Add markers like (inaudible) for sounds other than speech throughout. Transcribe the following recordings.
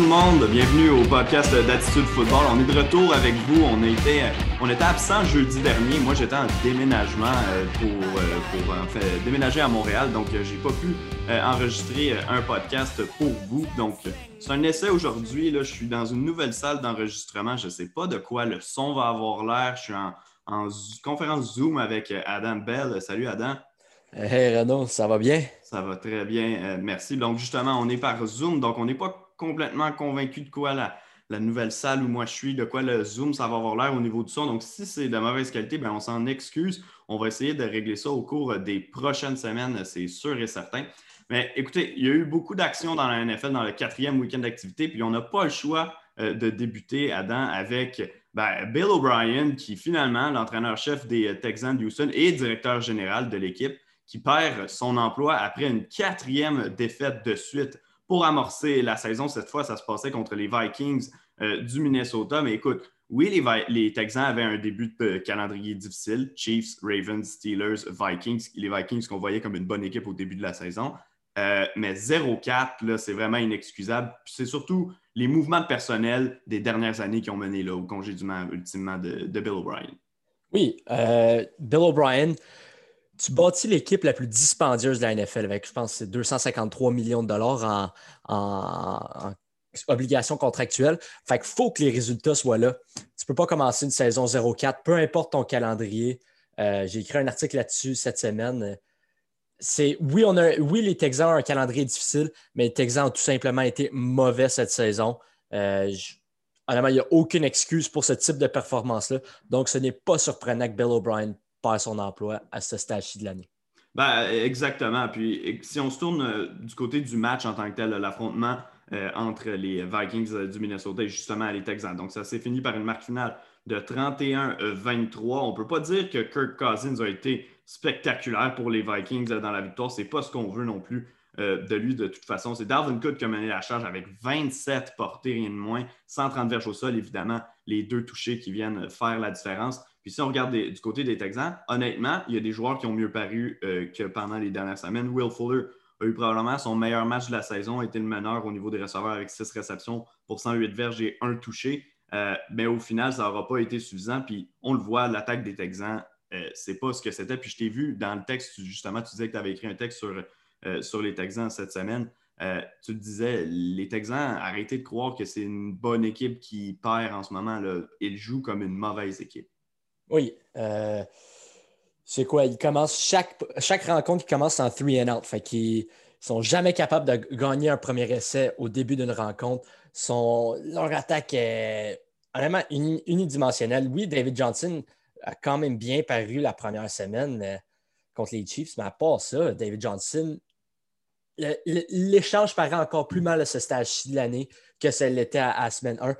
Tout le monde, bienvenue au podcast d'Attitude Football. On est de retour avec vous. On, était, on était absent jeudi dernier. Moi, j'étais en déménagement euh, pour, euh, pour en fait, déménager à Montréal, donc euh, j'ai pas pu enregistrer un podcast pour vous. Donc, c'est un essai aujourd'hui. Je suis dans une nouvelle salle d'enregistrement. Je sais pas de quoi le son va avoir l'air. Je suis en, en conférence Zoom avec Adam Bell. Salut Adam. Hey Renaud, ça va bien? Ça va très bien, merci. Donc justement, on est par Zoom, donc on n'est pas complètement convaincu de quoi la, nouvelle salle où moi je suis, de quoi le Zoom, ça va avoir l'air au niveau du son. Donc, si c'est de mauvaise qualité, bien, on s'en excuse. On va essayer de régler ça au cours des prochaines semaines, c'est sûr et certain. Mais écoutez, il y a eu beaucoup d'actions dans la NFL dans le quatrième week-end d'activité, puis on n'a pas le choix euh, de débuter, Adam, avec ben, Bill O'Brien, qui finalement, l'entraîneur-chef des Texans de Houston et directeur général de l'équipe, qui perd son emploi après une quatrième défaite de suite pour amorcer la saison. Cette fois, ça se passait contre les Vikings euh, du Minnesota. Mais écoute, oui, les, Texans avaient un début de calendrier difficile. Chiefs, Ravens, Steelers, Vikings. Les Vikings qu'on voyait comme une bonne équipe au début de la saison. Euh, mais 0-4, c'est vraiment inexcusable. C'est surtout les mouvements de personnel des dernières années qui ont mené là, au congédiement ultimement de, Bill O'Brien. Oui, euh, Bill O'Brien, tu bâtis l'équipe la plus dispendieuse de la NFL avec, je pense, 253 millions de dollars en, obligations contractuelles. Fait qu'il faut que les résultats soient là. Tu ne peux pas commencer une saison 0-4, peu importe ton calendrier. Euh, j'ai écrit un article là-dessus cette semaine. Oui, on a, oui, les Texans ont un calendrier difficile, mais les Texans ont tout simplement été mauvais cette saison. Euh, honnêtement, il n'y a aucune excuse pour ce type de performance-là. Donc, ce n'est pas surprenant que Bill O'Brien perd son emploi à ce stage-ci de l'année. Ben, exactement. Puis si on se tourne euh, du côté du match en tant que tel, l'affrontement euh, entre les Vikings euh, du Minnesota et justement les Texans. Donc, ça s'est fini par une marque finale de 31-23. On ne peut pas dire que Kirk Cousins a été spectaculaire pour les Vikings dans la victoire. Ce n'est pas ce qu'on veut non plus de lui de toute façon. C'est Darwin Cook qui a mené la charge avec 27 portées, rien de moins, 130 verges au sol, évidemment, les deux touchés qui viennent faire la différence. Puis si on regarde du côté des Texans, honnêtement, il y a des joueurs qui ont mieux paru euh, que pendant les dernières semaines. Will Fuller a eu probablement son meilleur match de la saison, a été le meneur au niveau des receveurs avec six réceptions pour 108 verges et un touché. Euh, mais au final, ça n'aura pas été suffisant. Puis on le voit, l'attaque des Texans, euh, c'est pas ce que c'était. Puis je t'ai vu dans le texte, justement, tu disais que tu avais écrit un texte sur, sur les Texans cette semaine. tu te disais, les Texans, arrêtez de croire que c'est une bonne équipe qui perd en ce moment. Ils jouent comme une mauvaise équipe. Oui. Euh, c'est quoi? Ils commencent chaque, chaque rencontre, ils commencent en three and out. Fait qu'ils sont jamais capables de gagner un premier essai au début d'une rencontre. leur attaque est vraiment unidimensionnelle. Oui, David Johnson a quand même bien paru la première semaine euh, contre les Chiefs, mais à part ça, David Johnson, l'échange paraît encore plus mal à ce stage-ci de l'année que ça l'était à, à, semaine 1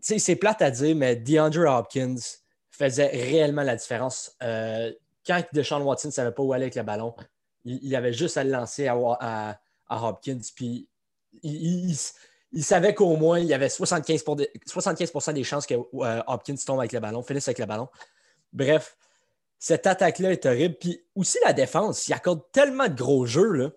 c'est plate à dire, mais DeAndre Hopkins faisait réellement la différence. Euh, quand Deshaun Watson ne savait pas où aller avec le ballon, il, avait juste à le lancer à, Hopkins, puis il, savait qu'au moins il y avait 75, 75 des chances que euh, Hopkins tombe avec le ballon, finisse avec le ballon. Bref, cette attaque-là est horrible. Puis aussi la défense, il accorde tellement de gros jeux. Là.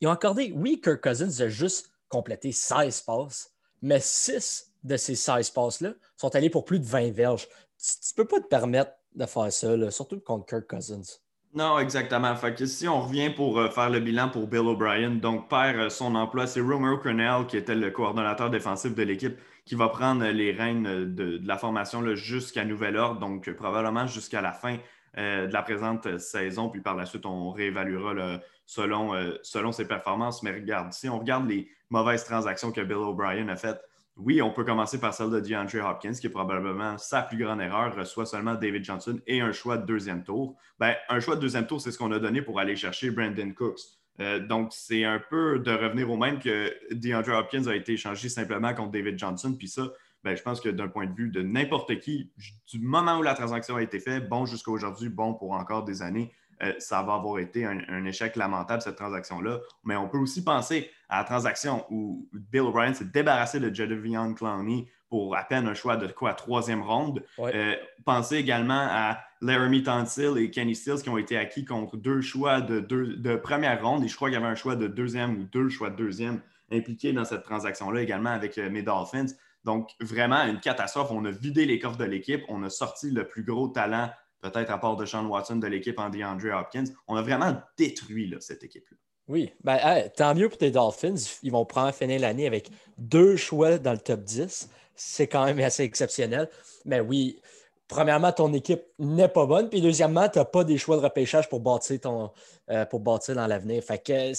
Ils ont accordé, oui, Kirk Cousins a juste complété 16 passes, mais 6 de ces 16 passes-là sont allés pour plus de 20 verges. Tu ne peux pas te permettre de faire ça, surtout contre Kirk Cousins. Non, exactement. Fait que si on revient pour euh, faire le bilan pour Bill O'Brien, donc perd euh, son emploi, c'est Romero Cornell, qui était le coordonnateur défensif de l'équipe, qui va prendre les rênes de, la formation jusqu'à nouvel ordre, donc probablement jusqu'à la fin euh, de la présente saison. Puis par la suite, on réévaluera selon, selon ses performances. Mais regarde, si on regarde les, mauvaise transaction que Bill O'Brien a faite. Oui, on peut commencer par celle de DeAndre Hopkins, qui est probablement sa plus grande erreur, reçoit seulement David Johnson et un choix de deuxième tour. Ben, un choix de deuxième tour, c'est ce qu'on a donné pour aller chercher Brandon Cooks. Euh, donc, c'est un peu de revenir au même que DeAndre Hopkins a été échangé simplement contre David Johnson. Puis ça, ben, je pense que d'un point de vue de n'importe qui, du moment où la transaction a été faite, bon jusqu'à aujourd'hui, bon pour encore des années, euh, ça va avoir été un, échec lamentable, cette transaction-là. Mais on peut aussi penser à la transaction où Bill O'Brien s'est débarrassé de Jadavion Clowney pour à peine un choix de quoi, troisième ronde. Euh, pensez également à Laramie Tansil et Kenny Stills qui ont été acquis contre deux choix de, de première ronde. Et je crois qu'il y avait un choix de deuxième ou deux choix de deuxième impliqué dans cette transaction-là également avec mes Dolphins. Donc, vraiment, une catastrophe. On a vidé les coffres de l'équipe. On a sorti le plus gros talent, peut-être à part de Sean Watson, de l'équipe en DeAndre Hopkins. On a vraiment détruit cette équipe-là. Oui, ben, tant mieux pour tes Dolphins. Ils vont prendre finir l'année avec deux choix dans le top 10. C'est quand même assez exceptionnel. Mais oui, premièrement, ton équipe n'est pas bonne. Puis deuxièmement, tu n'as pas des choix de repêchage pour bâtir, ton, euh, pour bâtir dans l'avenir. Fait que,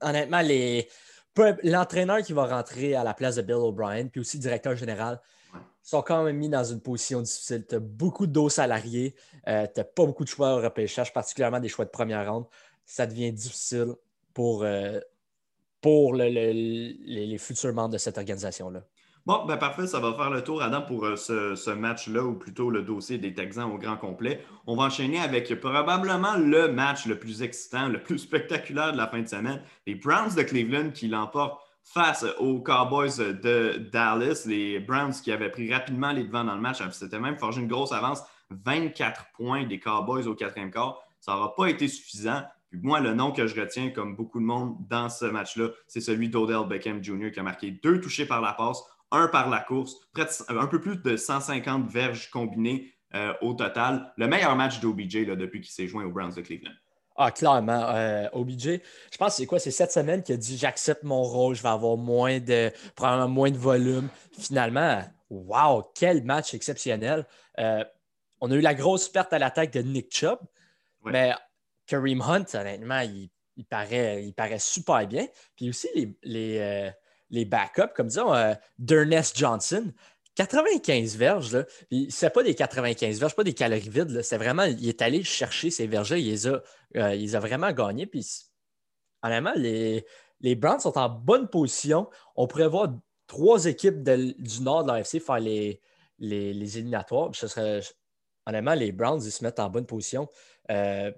honnêtement, les, l'entraîneur qui va rentrer à la place de Bill O'Brien, puis aussi le directeur général, sont quand même mis dans une position difficile. Tu as beaucoup de dos salariés, euh, tu n'as pas beaucoup de choix au repêchage, particulièrement des choix de première ronde. Ça devient difficile pour, euh, pour les futurs membres de cette organisation-là. Bon, ben parfait, ça va faire le tour, Adam, pour euh, ce, match-là, ou plutôt le dossier des Texans au grand complet. On va enchaîner avec probablement le match le plus excitant, le plus spectaculaire de la fin de semaine. Les Browns de Cleveland qui l'emportent face aux Cowboys de Dallas. Les Browns qui avaient pris rapidement les devants dans le match, c'était même forgé une grosse avance, 24 points des Cowboys au quatrième quart. Ça n'aura pas été suffisant. Puis moi, le nom que je retiens, comme beaucoup de monde dans ce match-là, c'est celui d'Odell Beckham Jr. qui a marqué deux touchés par la passe, un par la course, un peu plus de 150 verges combinées euh, au total. Le meilleur match d'OBJ depuis qu'il s'est joint aux Browns de Cleveland. Ah, clairement. Euh, OBJ, je pense que c'est quoi? C'est cette semaine qu'il a dit j'accepte mon rôle, je vais avoir moins de, probablement moins de volume. Finalement, wow, quel match exceptionnel. Euh, on a eu la grosse perte à l'attaque de Nick Chubb, mais Kareem Hunt, honnêtement, il, paraît, il paraît super bien. Puis aussi, les, les, les backups, comme disons euh, Johnson, 95 verges, là. c'est pas des 95 verges, pas des calories vides. C'est vraiment, il est allé chercher ces verges il les a, euh, a vraiment gagnés. Puis, honnêtement, les, les Browns sont en bonne position. On pourrait voir trois équipes du nord de l'AFC faire les, les, éliminatoires. Ce serait, honnêtement, les Browns, ils se mettent en bonne position. Euh,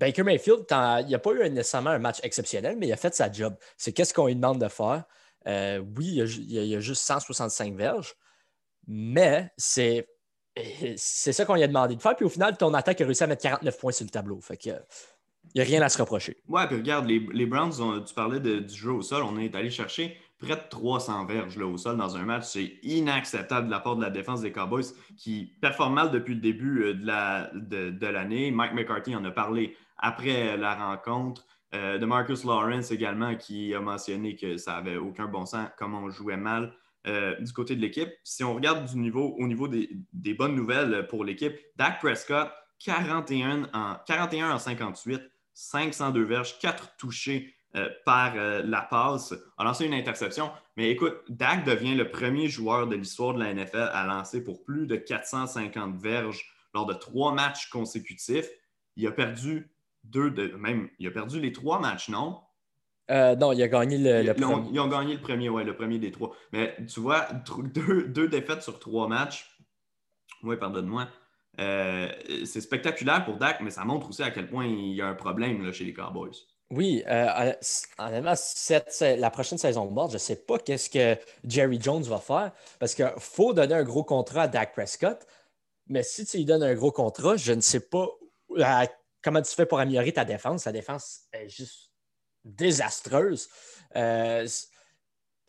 Baker Mayfield, il n'y a pas eu nécessairement un match exceptionnel, mais il a fait sa job. C'est qu'est-ce qu'on lui demande de faire? Euh, oui, il y, a, juste 165 verges, mais c'est, c'est ça qu'on lui a demandé de faire. Puis au final, ton attaque a réussi à mettre 49 points sur le tableau. Fait que, il n'y a rien à se reprocher. Ouais, puis regarde, les, Browns, tu parlais du jeu au sol, on est allé chercher près de 300 verges là, au sol dans un match. C'est inacceptable de la part de la défense des Cowboys qui performe mal depuis le début euh, de, la, de, l'année. Mike McCarthy en a parlé après la rencontre. Euh, de Marcus Lawrence également qui a mentionné que ça n'avait aucun bon sens, comment on jouait mal euh, du côté de l'équipe. Si on regarde du niveau, au niveau des, bonnes nouvelles pour l'équipe, Dak Prescott, 41 en, 41 en 58, 502 verges, 4 touchés euh, par la passe, a lancé une interception. Mais écoute, Dak devient le premier joueur de l'histoire de la NFL à lancer pour plus de 450 verges lors de trois matchs consécutifs. Il a perdu deux de, même, il a perdu les trois matchs, non? Euh, non, il a gagné le, premier. Ils ont gagné le premier, oui, le premier des trois. Mais tu vois, deux, deux défaites sur trois matchs. Oui, pardonne-moi. c'est spectaculaire pour Dak, mais ça montre aussi à quel point il y a un problème là, chez les Cowboys. Oui, euh, honnêtement, la prochaine saison de mort, je ne sais pas qu'est-ce que Jerry Jones va faire parce qu'il faut donner un gros contrat à Dak Prescott. Mais si tu lui donnes un gros contrat, je ne sais pas euh, comment tu fais pour améliorer ta défense? Ta défense est juste désastreuse. Euh,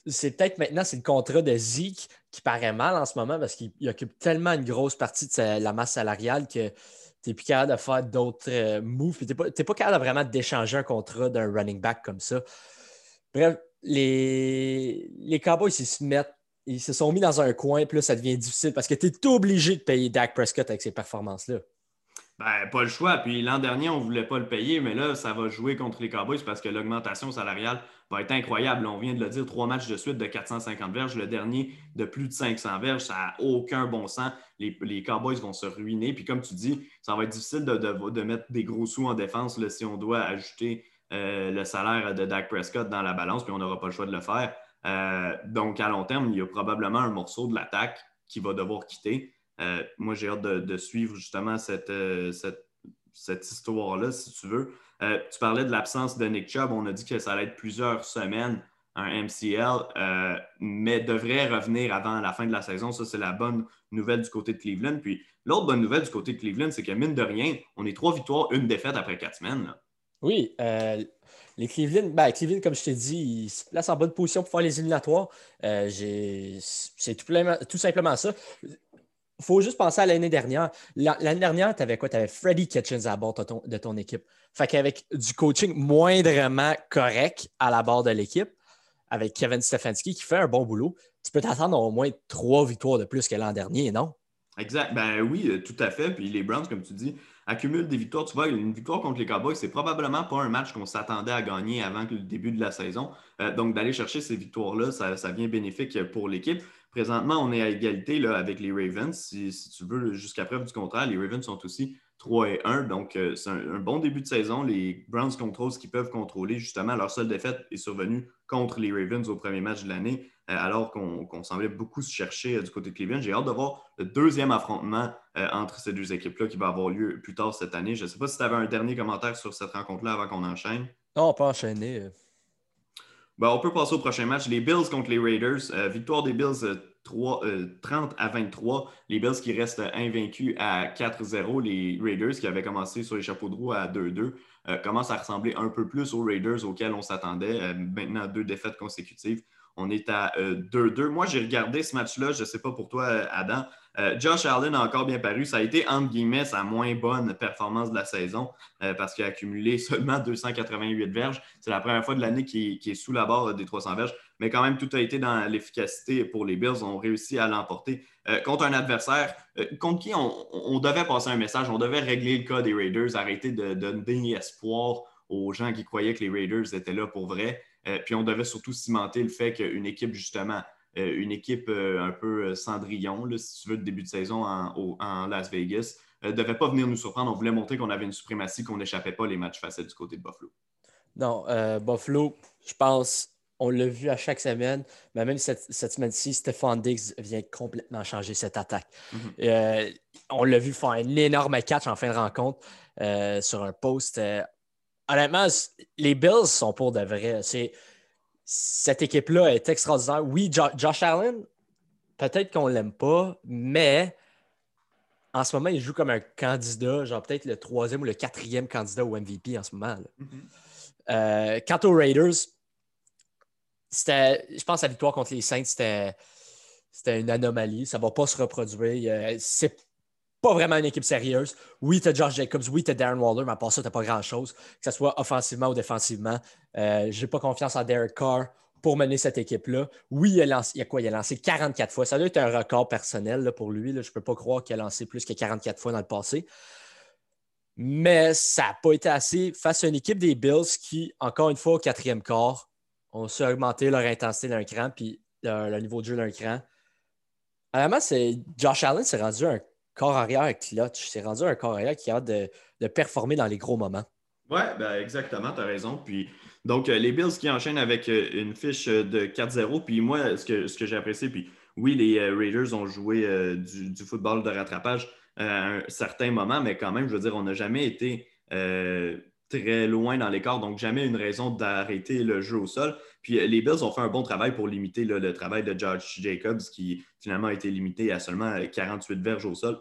c'est peut-être maintenant, c'est le contrat de Zeke qui paraît mal en ce moment parce qu'il occupe tellement une grosse partie de la masse salariale que tu n'es plus capable de faire d'autres euh, moves. Tu n'es pas, capable vraiment d'échanger un contrat d'un running back comme ça. Bref, les, les Cowboys, ils se mettent, ils se sont mis dans un coin, puis là, ça devient difficile parce que tu es obligé de payer Dak Prescott avec ces performances-là. Ben, pas le choix. Puis l'an dernier, on ne voulait pas le payer, mais là, ça va jouer contre les Cowboys parce que l'augmentation salariale va être incroyable. On vient de le dire, trois matchs de suite de 450 verges. Le dernier de plus de 500 verges, ça n'a aucun bon sens. Les, Cowboys vont se ruiner. Puis comme tu dis, ça va être difficile de, mettre des gros sous en défense si on doit ajouter euh, le salaire de Dak Prescott dans la balance, puis on n'aura pas le choix de le faire. Euh, donc, à long terme, il y a probablement un morceau de l'attaque qui va devoir quitter. Euh, moi, j'ai hâte de, suivre justement cette, cette histoire-là, si tu veux. Euh, tu parlais de l'absence de Nick Chubb. On a dit que ça allait être plusieurs semaines, un MCL, euh, mais devrait revenir avant la fin de la saison. Ça, c'est la bonne nouvelle du côté de Cleveland. Puis l'autre bonne nouvelle du côté de Cleveland, c'est que mine de rien, on est trois victoires, une défaite après quatre semaines. Oui, euh, les Cleveland, ben, Cleveland, comme je t'ai dit, ils se placent en bonne position pour faire les éliminatoires. Euh, c'est tout, simplement ça. Il faut juste penser à l'année dernière. L'année dernière, tu avais quoi? Tu avais Freddie Kitchens à bord de ton, équipe. Fait qu'avec du coaching moindrement correct à la barre de l'équipe, avec Kevin Stefanski qui fait un bon boulot, tu peux t'attendre au moins trois victoires de plus que l'an dernier, non? Exact. Ben oui, euh, tout à fait. Puis les Browns, comme tu dis, accumulent des victoires. Tu vois, une victoire contre les Cowboys, c'est probablement pas un match qu'on s'attendait à gagner avant le début de la saison. Euh, donc, d'aller chercher ces victoires-là, ça, vient bénéfique pour l'équipe. Présentement, on est à égalité là, avec les Ravens. Si, tu veux, jusqu'à preuve du contraire, les Ravens sont aussi 3 et 1. Donc, euh, c'est un, bon début de saison. Les Browns contrôlent ce qu'ils peuvent contrôler. Justement, leur seule défaite est survenue contre les Ravens au premier match de l'année, euh, alors qu'on semblait beaucoup se chercher euh, du côté de Cleveland. J'ai hâte de voir le deuxième affrontement entre ces deux équipes-là qui va avoir lieu plus tard cette année. Je ne sais pas si tu avais un dernier commentaire sur cette rencontre-là avant qu'on enchaîne. Non, on peut enchaîner. Ben, on peut passer au prochain match. Les Bills contre les Raiders. victoire des Bills 30 euh, à 23. Les Bills qui restent invaincus à 4-0. Les Raiders qui avaient commencé sur les chapeaux de roue à 2-2 euh, commencent à ressembler un peu plus aux Raiders auxquels on s'attendait. Euh, maintenant, deux défaites consécutives. On est à 2-2. Moi, j'ai regardé ce match-là. Je ne sais pas pour toi, Adam. Euh, Josh Allen a encore bien paru. Ça a été, entre guillemets, sa moins bonne performance de la saison euh, parce qu'il a accumulé (laughs) seulement 288 verges. C'est la première fois de l'année qu'il est sous la barre des 300 verges. Mais quand même, tout a été dans l'efficacité pour les Bills. On réussi à l'emporter euh, contre un adversaire contre qui on, devait passer un message. On devait régler le cas des Raiders, arrêter de, donner espoir aux gens qui croyaient que les Raiders étaient là pour vrai. puis on devait surtout cimenter le fait qu'une équipe, justement, une équipe euh, un peu euh, cendrillon, si tu veux, de début de saison en, Las Vegas, ne devait pas venir nous surprendre. On voulait montrer qu'on avait une suprématie, qu'on n'échappait pas les matchs faciles du côté de Buffalo. Non, Buffalo, je pense, on l'a vu à chaque semaine, mais même cette, semaine-ci, Stephon Diggs vient complètement changer cette attaque. Mhm. on l'a vu faire un énorme catch en fin de rencontre sur un post. honnêtement, les Bills sont pour de vrai. C'est cette équipe-là est extraordinaire. Oui, Josh Allen, peut-être qu'on ne l'aime pas, mais en ce moment, il joue comme un candidat, genre peut-être le troisième ou le quatrième candidat au MVP en ce moment. Euh, quant aux Raiders, c'était, je pense que la victoire contre les Saints, c'était, c'était une anomalie. Ça ne va pas se reproduire. C'est pas vraiment une équipe sérieuse. Oui, tu as Josh Jacobs, oui, tu as Darren Waller, mais à part ça, tu n'as pas grand-chose, que ce soit offensivement ou défensivement. Euh, je n'ai pas confiance en Derek Carr pour mener cette équipe-là. Oui, il a, lancé, il a quoi? Il a lancé 44 fois. Ça doit être un record personnel pour lui. Je ne peux pas croire qu'il a lancé plus que 44 fois dans le passé. Mais ça n'a pas été assez face à une équipe des Bills qui, encore une fois, au quatrième quart, ont su augmenter leur intensité d'un cran puis le, niveau de jeu d'un cran. Vraiment, c'est Josh Allen s'est rendu un corps arrière clutch. C'est rendu un corps arrière qui a de, de performer dans les gros moments. Oui, ben exactement, tu as raison. Puis, donc, euh, les Bills qui enchaînent avec euh, une fiche euh, de 4-0. Puis moi, ce que, ce que j'ai apprécié, puis oui, les Raiders ont joué du, football de rattrapage à un certain moment, mais quand même, je veux dire, on n'a jamais été très loin dans l'écart, donc jamais une raison d'arrêter le jeu au sol. Puis les Bills ont fait un bon travail pour limiter le travail de George Jacobs, qui finalement a été limité à seulement 48 verges au sol.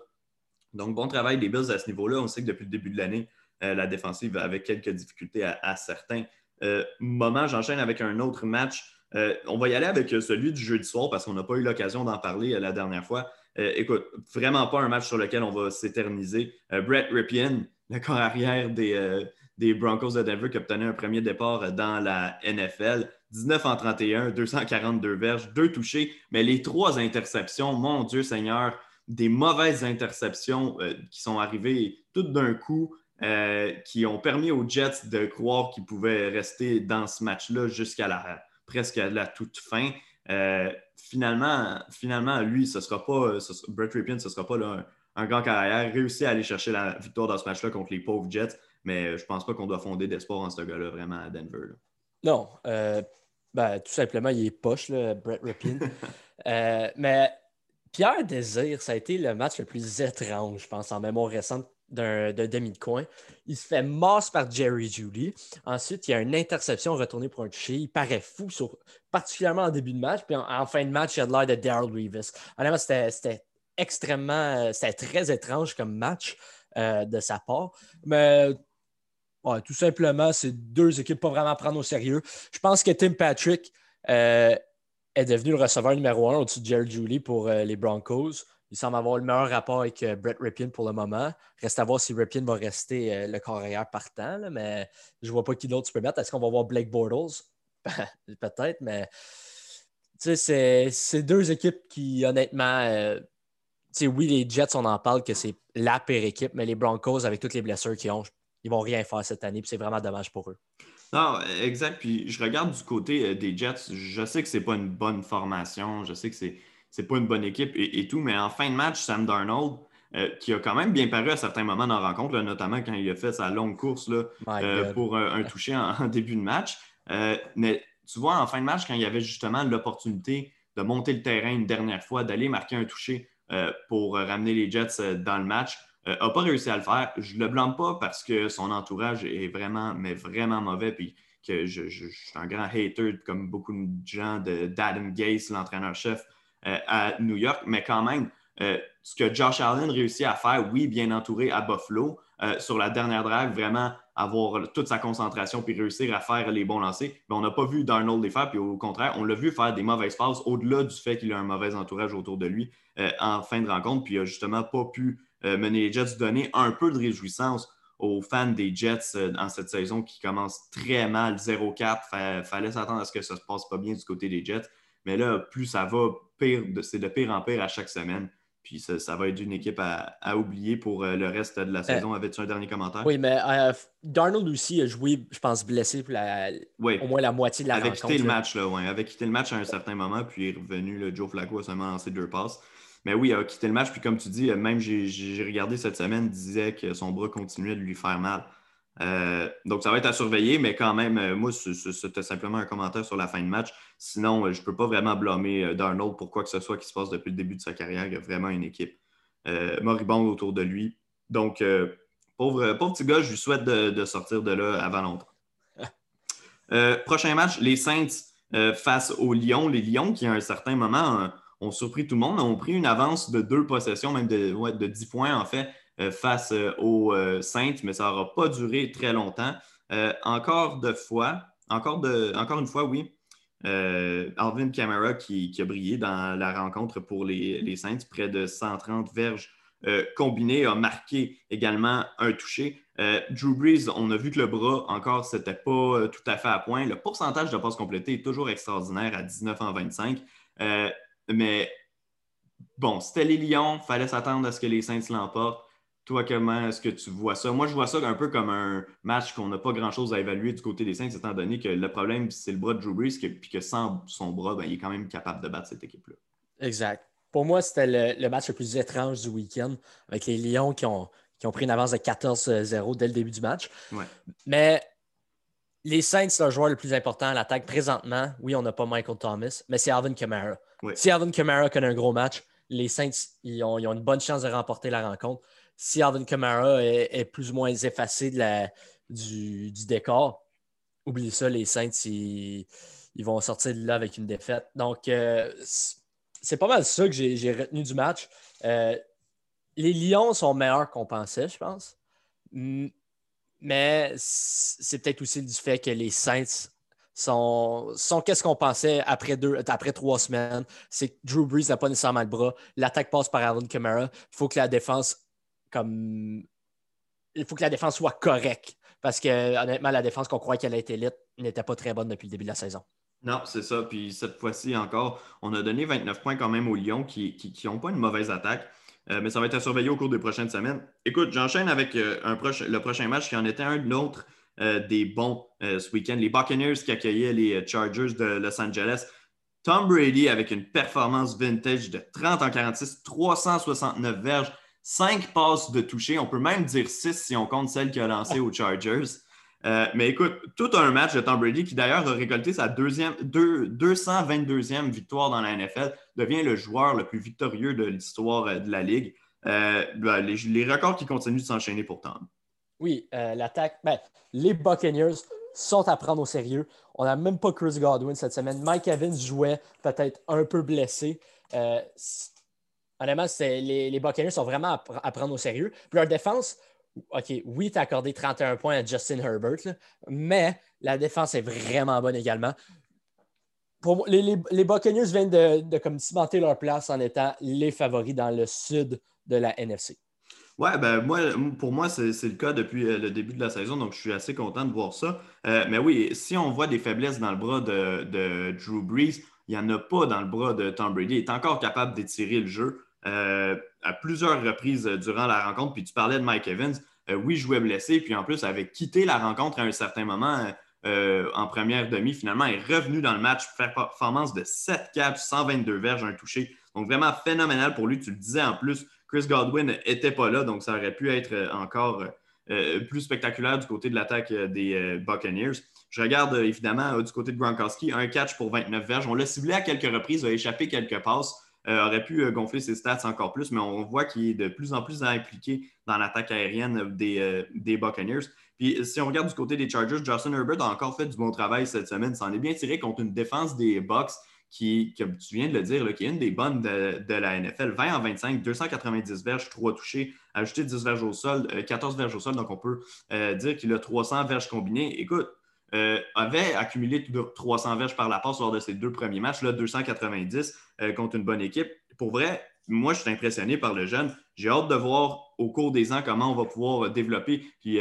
Donc, bon travail des Bills à ce niveau-là. On sait que depuis le début de l'année, euh, la défensive avait quelques difficultés à, certains euh, moments. J'enchaîne avec un autre match. Euh, on va y aller avec celui du jeudi soir parce qu'on n'a pas eu l'occasion d'en parler la dernière fois. écoute, vraiment pas un match sur lequel on va s'éterniser. Brett Ripien, le corps arrière des, des, Broncos de Denver, qui obtenait un premier départ dans la NFL. 19 en 31, 242 verges, deux touchés, mais les trois interceptions, mon Dieu Seigneur, des mauvaises interceptions euh, qui sont arrivées toutes d'un coup, euh, qui ont permis aux Jets de croire qu'ils pouvaient rester dans ce match-là jusqu'à la presque à la toute fin. Euh, finalement, finalement, lui, ce sera pas, Brett Ripien, ce ne sera pas un, grand carrière. Réussi à aller chercher la victoire dans ce match-là contre les pauvres Jets, mais je ne pense pas qu'on doit fonder d'espoir en ce gars-là vraiment à Denver. Non, ben, tout simplement, il est poche, Brett Ripien. (laughs) mais Pierre Désir, ça a été le match le plus étrange, je pense, en mémoire récente d'un demi de coin. Il se fait masse par Jerry Judy. Ensuite, il y a une interception retournée pour un toucher. Il paraît fou, particulièrement en début de match. Puis en, fin de match, il y a de l'air de Daryl Reeves. Honnêtement, c'était extrêmement, c'était très étrange comme match euh, de sa part. Mais tout simplement, c'est deux équipes pas vraiment à prendre au sérieux. Je pense que Tim Patrick euh, est devenu le receveur numéro un au-dessus de Jerry Julie pour euh, les Broncos. Il semble avoir le meilleur rapport avec euh, Brett Ripien pour le moment. Reste à voir si Ripien va rester le carrière partant, mais je ne vois pas qui d'autre tu peux mettre. Est-ce qu'on va voir Blake Bortles? (laughs) Peut-être, mais c'est deux équipes qui, honnêtement, oui, les Jets, on en parle que c'est la pire équipe, mais les Broncos, avec toutes les blessures qu'ils ont, ils vont rien faire cette année, puis c'est vraiment dommage pour eux. Non, exact. Puis je regarde du côté euh, des Jets, je sais que c'est pas une bonne formation, je sais que c'est n'est pas une bonne équipe et, tout, mais en fin de match, Sam Darnold, euh, qui a quand même bien paru à certains moments dans la rencontre, notamment quand il a fait sa longue course là, euh, pour un, toucher en, début de match. mais tu vois, en fin de match, quand il y avait justement l'opportunité de monter le terrain une dernière fois, d'aller marquer un toucher pour ramener les Jets dans le match, n'a euh, pas réussi à le faire. Je ne le blâme pas parce que son entourage est vraiment, mais vraiment mauvais. Puis que je, suis un grand hater, comme beaucoup de gens, d'Adam Gase, l'entraîneur-chef euh, à New York. Mais quand même, euh, ce que Josh Allen réussit à faire, oui, bien entouré à Buffalo, sur la dernière drive, vraiment avoir toute sa concentration puis réussir à faire les bons lancers. Mais on n'a pas vu Darnold les faire, puis au contraire, on l'a vu faire des mauvaises passes au-delà du fait qu'il a un mauvais entourage autour de lui en fin de rencontre, puis il n'a justement pas pu mener les Jets, donner un peu de réjouissance aux fans des Jets euh, dans cette saison qui commence très mal, 0-4. Il fallait s'attendre à ce que ça ne se passe pas bien du côté des Jets. Mais là, plus ça va, pire, c'est de pire en pire à chaque semaine. Puis ça, va être une équipe à, oublier pour euh, le reste de la saison. Avais-tu un dernier commentaire? Oui, mais Darnold aussi a joué, je pense, blessé pour au moins la moitié de la avait Quitté le match, là, ouais. avait quitté le match à un certain moment, puis est revenu. Le Joe Flacco a seulement lancé deux passes. Mais oui, il a quitté le match. Puis comme tu dis, même j'ai regardé cette semaine, il disait que son bras continuait de lui faire mal. Euh, donc, ça va être à surveiller, mais quand même, euh, moi, c'était simplement un commentaire sur la fin de match. Sinon, euh, je ne peux pas vraiment blâmer Darnold pour quoi que ce soit qui se passe depuis le début de sa carrière. Il y a vraiment une équipe moribonde autour de lui. Donc, pauvre, pauvre, petit gars, je lui souhaite de, sortir de là avant longtemps. (laughs) prochain match, les Saints face aux Lions. Les Lions qui, à un certain moment, ont surpris tout le monde, ont pris une avance de deux possessions, même de, de 10 points en fait, euh, face euh, aux euh, Saints, mais ça n'aura pas duré très longtemps. encore de fois, encore, de, encore une fois, oui, Alvin Kamara qui, a brillé dans la rencontre pour les, les Saints, près de 130 verges combinées, a marqué également un touché. Drew Brees, on a vu que le bras, encore, c'était pas tout à fait à point. Le pourcentage de passes complétées est toujours extraordinaire à 19 en 25. Mais bon, c'était les Lions, fallait s'attendre à ce que les Saints l'emportent. Toi, comment est-ce que tu vois ça? Moi, je vois ça un peu comme un match qu'on n'a pas grand-chose à évaluer du côté des Saints, étant donné que le problème, c'est le bras de Drew Brees, puis que sans son bras, ben, il est quand même capable de battre cette équipe-là. Exact. Pour moi, c'était le, match le plus étrange du week-end, avec les Lions qui ont, qui ont pris une avance de 14-0 dès le début du match. Mais les Saints, c'est le joueur le plus important à l'attaque présentement. Oui, on n'a pas Michael Thomas, mais c'est Alvin Kamara. Si Alvin Kamara connaît un gros match, les Saints ils ont, une bonne chance de remporter la rencontre. Si Alvin Kamara est, plus ou moins effacé du, décor, oublie ça, les Saints, ils, vont sortir de là avec une défaite. Donc, euh, c'est pas mal ça que j'ai retenu du match. Euh, les Lions sont meilleurs qu'on pensait, je pense. Mais c'est peut-être aussi du fait que les Saints sont, sont qu'est-ce qu'on pensait après, deux, après trois semaines. C'est que Drew Brees n'a pas nécessairement le bras. L'attaque passe par Alvin Kamara. Il faut que la défense comme il faut que la défense soit correcte. Parce que honnêtement, la défense qu'on croyait qu'elle était élite n'était pas très bonne depuis le début de la saison. Non, c'est ça. Puis cette fois-ci encore, on a donné 29 points quand même aux Lions qui n'ont pas une mauvaise attaque. Euh, mais ça va être à surveiller au cours des prochaines semaines. Écoute, j'enchaîne avec euh, le prochain match qui en était un autre euh, des bons ce week-end. Les Buccaneers qui accueillaient les Chargers de Los Angeles. Tom Brady avec une performance vintage de 30 en 46, 369 verges, 5 passes de toucher. On peut même dire 6 si on compte celle qui a lancé aux Chargers. Mais écoute, tout un match de Tom Brady qui d'ailleurs a récolté sa deuxième, 222e victoire dans la NFL, devient le joueur le plus victorieux de l'histoire euh, de la Ligue. Euh, ben, les, records qui continuent de s'enchaîner pour Tom. Oui, l'attaque. Ben, les Buccaneers sont à prendre au sérieux. On n'a même pas Chris Godwin cette semaine. Mike Evans jouait peut-être un peu blessé. honnêtement, les, les Buccaneers sont vraiment à, prendre au sérieux. leur défense, OK, oui, tu as accordé 31 points à Justin Herbert, mais la défense est vraiment bonne également. Pour les, les, Buccaneers viennent de, comme cimenter leur place en étant les favoris dans le sud de la NFC. Ouais, ben moi, pour moi, c'est le cas depuis euh, le début de la saison, donc je suis assez content de voir ça. Euh, mais oui, si on voit des faiblesses dans le bras de, de Drew Brees, il n'y en a pas dans le bras de Tom Brady. Il est encore capable d'étirer le jeu euh, à plusieurs reprises durant la rencontre. Puis tu parlais de Mike Evans. oui, je jouais blessé, puis en plus, avait quitté la rencontre à un certain moment en première demi. Finalement, il est revenu dans le match, performance de 7 catches, 122 verges, un touché. Donc vraiment phénoménal pour lui. Tu le disais en plus Chris Godwin n'était pas là, donc ça aurait pu être euh, encore euh, plus spectaculaire du côté de l'attaque euh, des Buccaneers. Je regarde évidemment du côté de Gronkowski, un catch pour 29 verges. On l'a ciblé à quelques reprises, a échappé quelques passes. Aurait pu gonfler ses stats encore plus, mais on voit qu'il est de plus en plus impliqué dans l'attaque aérienne des, des, Buccaneers. Puis si on regarde du côté des Chargers, Justin Herbert a encore fait du bon travail cette semaine. Ça en est bien tiré contre une défense des Bucks qui, comme tu viens de le dire, qui est une des bonnes de, la NFL. 20 en 25, 290 verges, 3 touchés, ajouté 10 verges au sol, 14 euh, verges au sol. Donc, on peut euh, dire qu'il a 300 verges combinées. Écoute, euh, avait accumulé 300 verges par la passe lors de ses deux premiers matchs, là, 290 contre une bonne équipe. Pour vrai, moi, je suis impressionné par le jeune. J'ai hâte de voir au cours des ans comment on va pouvoir développer puis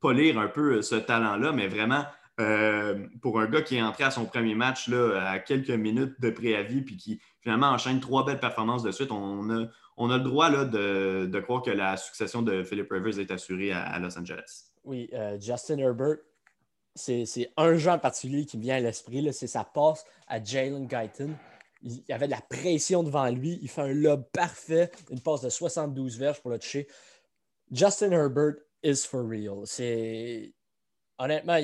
polir un peu ce talent-là, mais vraiment, euh, pour un gars qui est entré à son premier match là, à quelques minutes de préavis puis qui finalement enchaîne trois belles performances de suite, on a, on a le droit là, de, de, croire que la succession de Philip Rivers est assurée à, Los Angeles. Oui, euh, Justin Herbert, c'est un jeu en particulier qui me vient à l'esprit, c'est sa passe à Jalen Guyton. Il y avait de la pression devant lui. Il fait un lob parfait, une passe de 72 verges pour le toucher. Justin Herbert is for real. C'est honnêtement,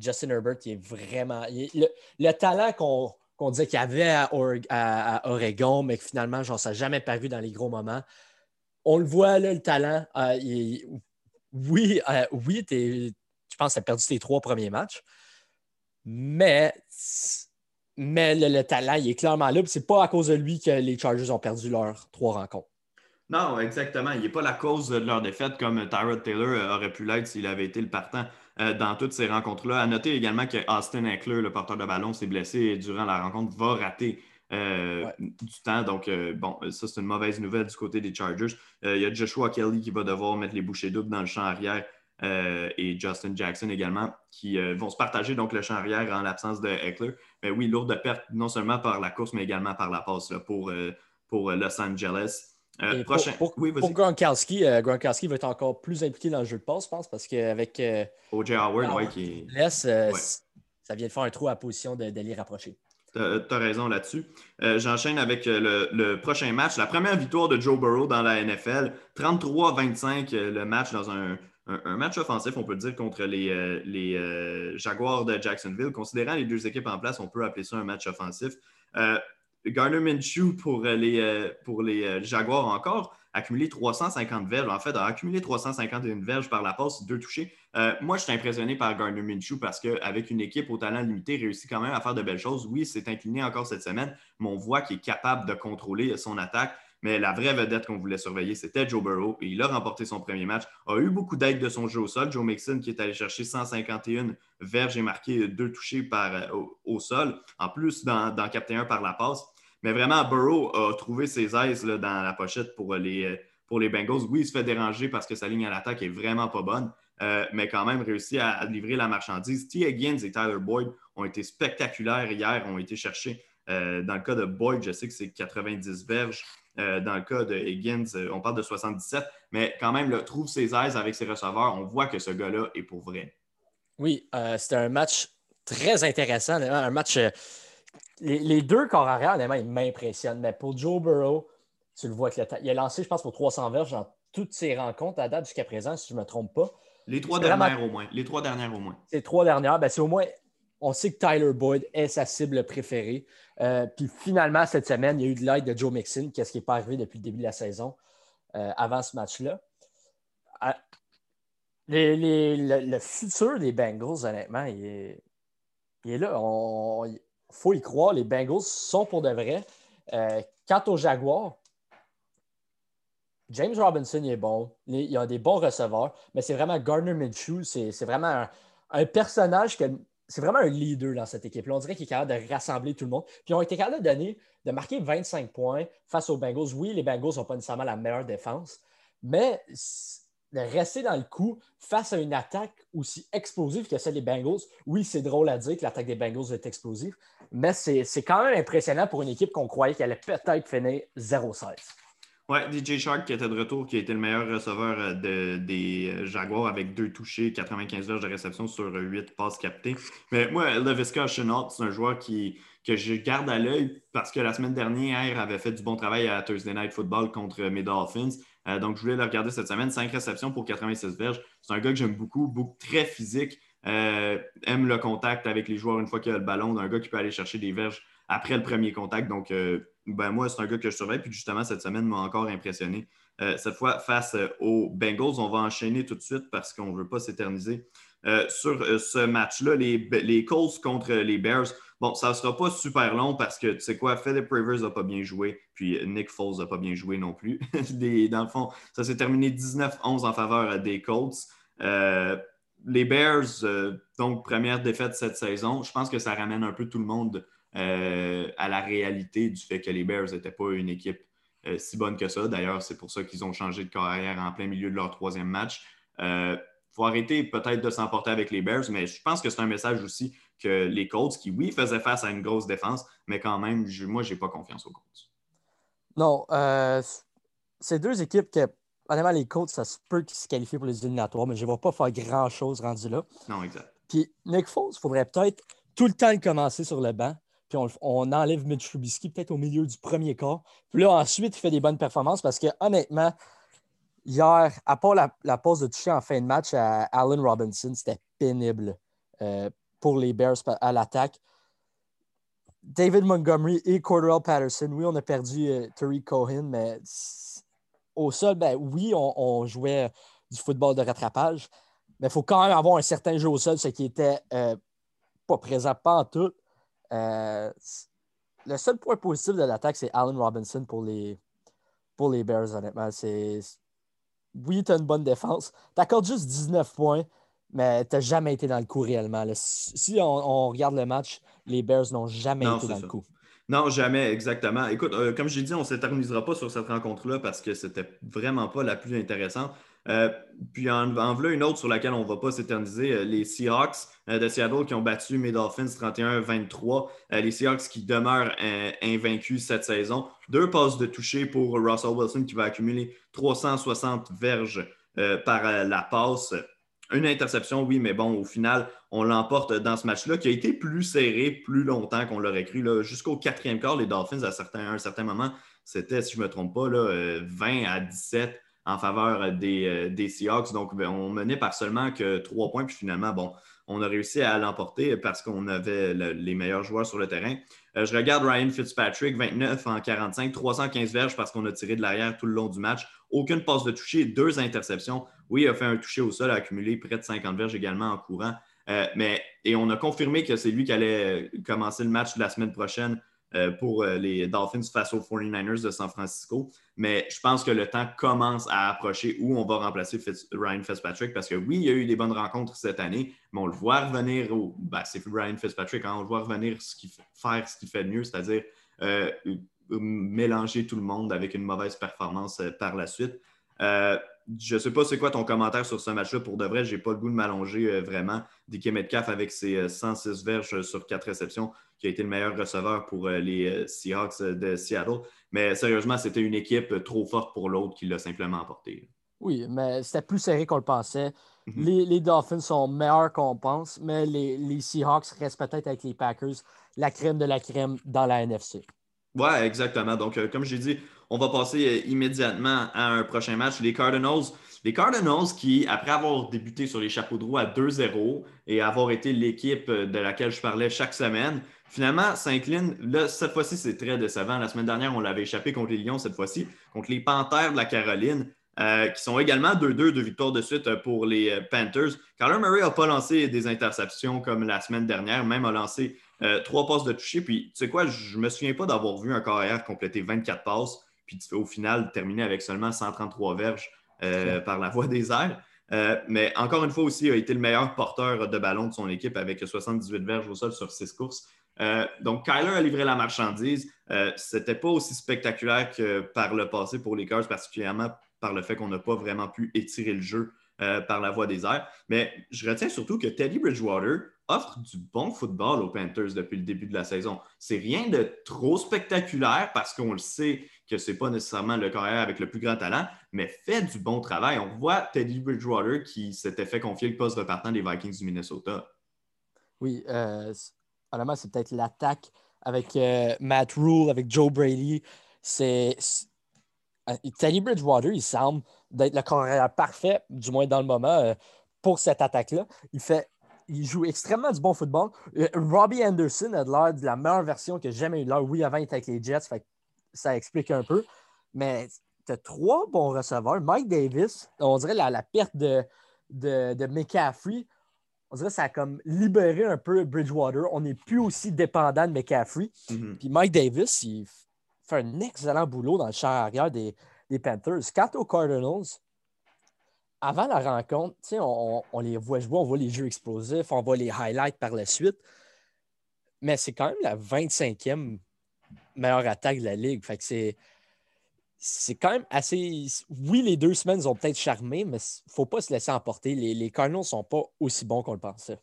Justin Herbert, il est vraiment. le, talent qu'on disait qu'il avait à, Oregon, mais que finalement, genre, ça jamais paru dans les gros moments. On le voit, le talent. Euh, oui, euh, oui je pense que tu as perdu tes trois premiers matchs, mais, mais le, talent, il est clairement là. Ce n'est pas à cause de lui que les Chargers ont perdu leurs trois rencontres. Non, exactement. Il n'est pas la cause de leur défaite comme Tyrod Taylor euh, aurait pu l'être s'il avait été le partant. Euh, dans toutes ces rencontres-là. À noter également que Austin Eckler, le porteur de ballon, s'est blessé durant la rencontre, va rater euh, du temps. Donc, euh, bon, ça, c'est une mauvaise nouvelle du côté des Chargers. il y a Joshua Kelly qui va devoir mettre les bouchées doubles dans le champ arrière et Justin Jackson également qui vont se partager donc le champ arrière en l'absence de Eckler. Mais oui, lourde perte non seulement par la course, mais également par la passe pour, pour Los Angeles. Euh, pour, Gronkowski, euh, Gronkowski va être encore plus impliqué dans le jeu de passe, je pense, parce qu'avec. Euh, O.J. Howard, oui, qui laisse, ça vient de faire un trou à la position d'aller rapprocher. Tu as, raison là-dessus. J'enchaîne avec le, prochain match. La première victoire de Joe Burrow dans la NFL. 33-25 le match dans un, match offensif, on peut dire, contre les, les Jaguars de Jacksonville. Considérant les deux équipes en place, on peut appeler ça un match offensif. Garner Minshew pour euh, les, euh, euh, Jaguars encore, accumulé 350 verges. En fait, a accumulé 351 verges par la passe, deux touchés. moi, je suis impressionné par Gardner Minshew parce qu'avec une équipe au talent limité, réussit quand même à faire de belles choses. Oui, c'est incliné encore cette semaine, mais on voit qu'il est capable de contrôler son attaque. Mais la vraie vedette qu'on voulait surveiller, c'était Joe Burrow. Et il a remporté son premier match. A eu beaucoup d'aide de son jeu au sol. Joe Mixon qui est allé chercher 151 verges et marqué deux touchés par, au, sol. En plus, d'en capter un par la passe. Mais vraiment, Burrow a trouvé ses aises dans la pochette pour les, pour les Bengals. Oui, il se fait déranger parce que sa ligne à l'attaque est vraiment pas bonne, euh, mais quand même réussi à, livrer la marchandise. T. Higgins et Tyler Boyd ont été spectaculaires hier, ont été cherchés. Euh, dans le cas de Boyd, je sais que c'est 90 verges. Euh, dans le cas de Higgins, on parle de 77, mais quand même, là, trouve ses aises avec ses receveurs. On voit que ce gars-là est pour vrai. Oui, c'était un match très intéressant, un match les, deux corps arrière, honnêtement, ils m'impressionnent. Mais pour Joe Burrow, tu le vois que il a lancé, je pense, pour 300 verges dans toutes ses rencontres à date jusqu'à présent, si je ne me trompe pas. Les trois dernières au moins. Les trois dernières au moins. Les trois dernières, ben, c'est au moins. On sait que Tyler Boyd est sa cible préférée. Euh, puis finalement, cette semaine, il y a eu de l'aide de Joe Mixon, qu'est-ce qui n'est pas arrivé depuis le début de la saison, euh, avant ce match-là. Euh, le, futur des Bengals, honnêtement, il est, il là. On, faut y croire, les Bengals sont pour de vrai. Euh, quant aux Jaguars, James Robinson il est bon. Il y a des bons receveurs, mais c'est vraiment Gardner Minshew. C'est vraiment un, personnage que c'est vraiment un leader dans cette équipe-là. On dirait qu'il est capable de rassembler tout le monde. Puis ils ont été capables de de marquer 25 points face aux Bengals. Oui, les Bengals n'ont pas nécessairement la meilleure défense, mais de rester dans le coup face à une attaque aussi explosive que celle des Bengals. Oui, c'est drôle à dire que l'attaque des Bengals est explosive, mais c'est quand même impressionnant pour une équipe qu'on croyait qu'elle allait peut-être finir 0-16. Ouais, DJ Shark qui était de retour, qui a été le meilleur receveur euh, des euh, Jaguars avec deux touchés, 95 verges de réception sur 8 passes captées. Mais moi, Levisca Chenault, c'est un joueur qui, que je garde à l'œil parce que la semaine dernière, avait fait du bon travail à Thursday Night Football contre mes Dolphins. Euh, donc, je voulais le regarder cette semaine. 5 réceptions pour 96 verges. C'est un gars que j'aime beaucoup, beaucoup, très physique. aime le contact avec les joueurs une fois qu'il a le ballon. Un gars qui peut aller chercher des verges après le premier contact. Donc, ben moi, c'est un gars que je surveille. Puis justement, cette semaine m'a encore impressionné. Euh, cette fois, face euh, aux Bengals, on va enchaîner tout de suite parce qu'on ne veut pas s'éterniser. Euh, sur ce match-là, les, les, Colts contre les Bears, bon, ça ne sera pas super long parce que, tu sais quoi, Philip Rivers n'a pas bien joué, puis Nick Foles n'a pas bien joué non plus. (laughs) dans le fond, ça s'est terminé 19-11 en faveur des Colts. les Bears, donc, première défaite cette saison, je pense que ça ramène un peu tout le monde euh, à la réalité du fait que les Bears n'étaient pas une équipe euh, si bonne que ça. D'ailleurs, c'est pour ça qu'ils ont changé de carrière en plein milieu de leur troisième match. Il euh, faut arrêter peut-être de s'emporter avec les Bears, mais je pense que c'est un message aussi que les Colts, qui oui, faisaient face à une grosse défense, mais quand même, moi, je n'ai pas confiance aux Colts. Non, c'est deux équipes que, honnêtement, les Colts, ça se peut qu'ils se qualifient pour les éliminatoires, mais je ne vois pas faire grand-chose rendu là. Non, exact. Puis Nick Foles, il faudrait peut-être tout le temps le commencer sur le banc puis on, enlève Mitch Trubisky peut-être au milieu du premier quart. Puis là, ensuite, il fait des bonnes performances parce que honnêtement, hier, à part la, pause de toucher en fin de match à Allen Robinson, c'était pénible euh, pour les Bears à l'attaque. David Montgomery et Cordell Patterson, oui, on a perdu euh, Terry Cohen, mais au sol, ben oui, on, jouait du football de rattrapage, mais il faut quand même avoir un certain jeu au sol, ce qui était euh, pas présent, pas tout. Euh, le seul point positif de l'attaque, c'est Allen Robinson pour les, pour les Bears, honnêtement. C'est... Oui, tu as une bonne défense. Tu accordes juste 19 points, mais tu n'as jamais été dans le coup réellement. Si on, regarde le match, les Bears n'ont jamais été dans le coup. Non, jamais, exactement. Écoute, euh, comme j'ai dit, on ne s'éternisera pas sur cette rencontre-là parce que c'était vraiment pas la plus intéressante. Euh, puis en, en voilà une autre sur laquelle on ne va pas s'éterniser, euh, les Seahawks euh, de Seattle qui ont battu mes Dolphins 31-23. les Seahawks qui demeurent invaincus cette saison. Deux passes de toucher pour Russell Wilson qui va accumuler 360 verges par la passe. Une interception, oui, mais bon, au final, on l'emporte dans ce match-là qui a été plus serré plus longtemps qu'on l'aurait cru. Jusqu'au quatrième quart, les Dolphins, à, un certain moment, c'était, si je ne me trompe pas, là, 20 à 17 en faveur des, euh, des Seahawks. Donc, ben, on menait par seulement que trois points. Puis finalement, bon, on a réussi à l'emporter parce qu'on avait les meilleurs joueurs sur le terrain. Euh, je regarde Ryan Fitzpatrick, 29 en 45, 315 verges parce qu'on a tiré de l'arrière tout le long du match. Aucune passe de toucher, deux interceptions. Oui, il a fait un toucher au sol, a accumulé près de 50 verges également en courant. Euh, mais, et on a confirmé que c'est lui qui allait commencer le match de la semaine prochaine euh, pour euh, les Dolphins face aux 49ers de San Francisco. Mais je pense que le temps commence à approcher où on va remplacer Ryan Fitzpatrick parce que oui, il y a eu des bonnes rencontres cette année, mais on le voit revenir au. Ben, c'est Ryan Fitzpatrick, hein, on le voit revenir ce faire ce qu'il fait de mieux, c'est-à-dire euh, mélanger tout le monde avec une mauvaise performance par la suite. Je ne sais pas c'est quoi ton commentaire sur ce match-là. Pour de vrai, je n'ai pas le goût de m'allonger vraiment. Dicky Metcalf avec ses 106 verges sur 4 réceptions qui a été le meilleur receveur pour euh, les euh, Seahawks euh, de Seattle. Mais sérieusement, c'était une équipe trop forte pour l'autre qui l'a simplement emporté. Oui, mais c'était plus serré qu'on le pensait. Mhm. les, Dolphins sont meilleurs qu'on pense, mais les, Seahawks restent peut-être avec les Packers la crème de la crème dans la NFC. Oui, exactement. Donc, comme j'ai dit, on va passer immédiatement à un prochain match. Les Cardinals. Les Cardinals qui, après avoir débuté sur les chapeaux de roue à 2-0 et avoir été l'équipe de laquelle je parlais chaque semaine, Finalement, s'incline. Là, cette fois-ci, c'est très décevant. La semaine dernière, on l'avait échappé contre les Lions, cette fois-ci, contre les Panthers de la Caroline, euh, qui sont également 2-2 de victoire de suite euh, pour les euh, Panthers. Kyler Murray n'a pas lancé des interceptions comme la semaine dernière, même a lancé trois passes de toucher. Puis, tu sais quoi, je ne me souviens pas d'avoir vu un carrière compléter 24 passes puis au final terminer avec seulement 133 verges par la voie des airs. mais encore une fois aussi, il a été le meilleur porteur de ballon de son équipe avec 78 verges au sol sur 6 courses. donc, Kyler a livré la marchandise. Ce n'était pas aussi spectaculaire que par le passé pour les Cars, particulièrement par le fait qu'on n'a pas vraiment pu étirer le jeu euh, par la voie des airs. Mais je retiens surtout que Teddy Bridgewater offre du bon football aux Panthers depuis le début de la saison. C'est rien de trop spectaculaire parce qu'on le sait que ce n'est pas nécessairement le carrière avec le plus grand talent, mais fait du bon travail. On voit Teddy Bridgewater qui s'était fait confier le poste de partant des Vikings du Minnesota. Oui, euh, c'est peut-être l'attaque avec euh, Matt Rule, avec Joe Brady. C'est Teddy Bridgewater, il semble d'être le carrière parfait, du moins dans le moment, euh, pour cette attaque-là. Il fait. Il joue extrêmement du bon football. Euh, Robbie Anderson a l'air de la meilleure version que j'ai jamais eu l'air. Oui, avant, il était avec les Jets, ça explique un peu. Mais tu as trois bons receveurs. Mike Davis, on dirait la, perte de, de, de, McCaffrey, on dirait que ça a comme libéré un peu Bridgewater. On n'est plus aussi dépendant de McCaffrey. Mm-hmm. Puis Mike Davis, il fait un excellent boulot dans le champ arrière des, des Panthers. Quant aux Cardinals, avant la rencontre, on, on, les voit jouer, on voit les jeux explosifs, on voit les highlights par la suite. Mais c'est quand même la 25e meilleure attaque de la Ligue. Fait que c'est. C'est quand même assez. Oui, les deux semaines ont peut-être charmé, mais il ne faut pas se laisser emporter. Les, les Cardinals ne sont pas aussi bons qu'on le pensait.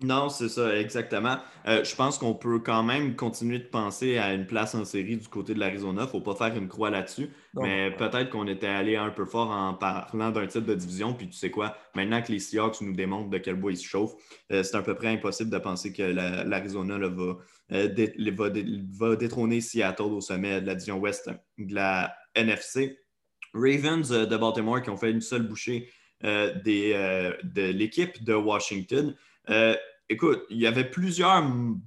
Non, c'est ça, exactement. Euh, je pense qu'on peut quand même continuer de penser à une place en série du côté de l'Arizona. Il ne faut pas faire une croix là-dessus. Mais peut-être qu'on était allé un peu fort en parlant d'un titre de division. Puis tu sais quoi, maintenant que les Seahawks nous démontrent de quel bois ils se chauffent, euh, c'est à peu près impossible de penser que l'Arizona va, euh, va, détrôner Seattle au sommet de la division ouest de la NFC. Ravens de Baltimore qui ont fait une seule bouchée des, de l'équipe de Washington. Euh, écoute, il y avait plusieurs,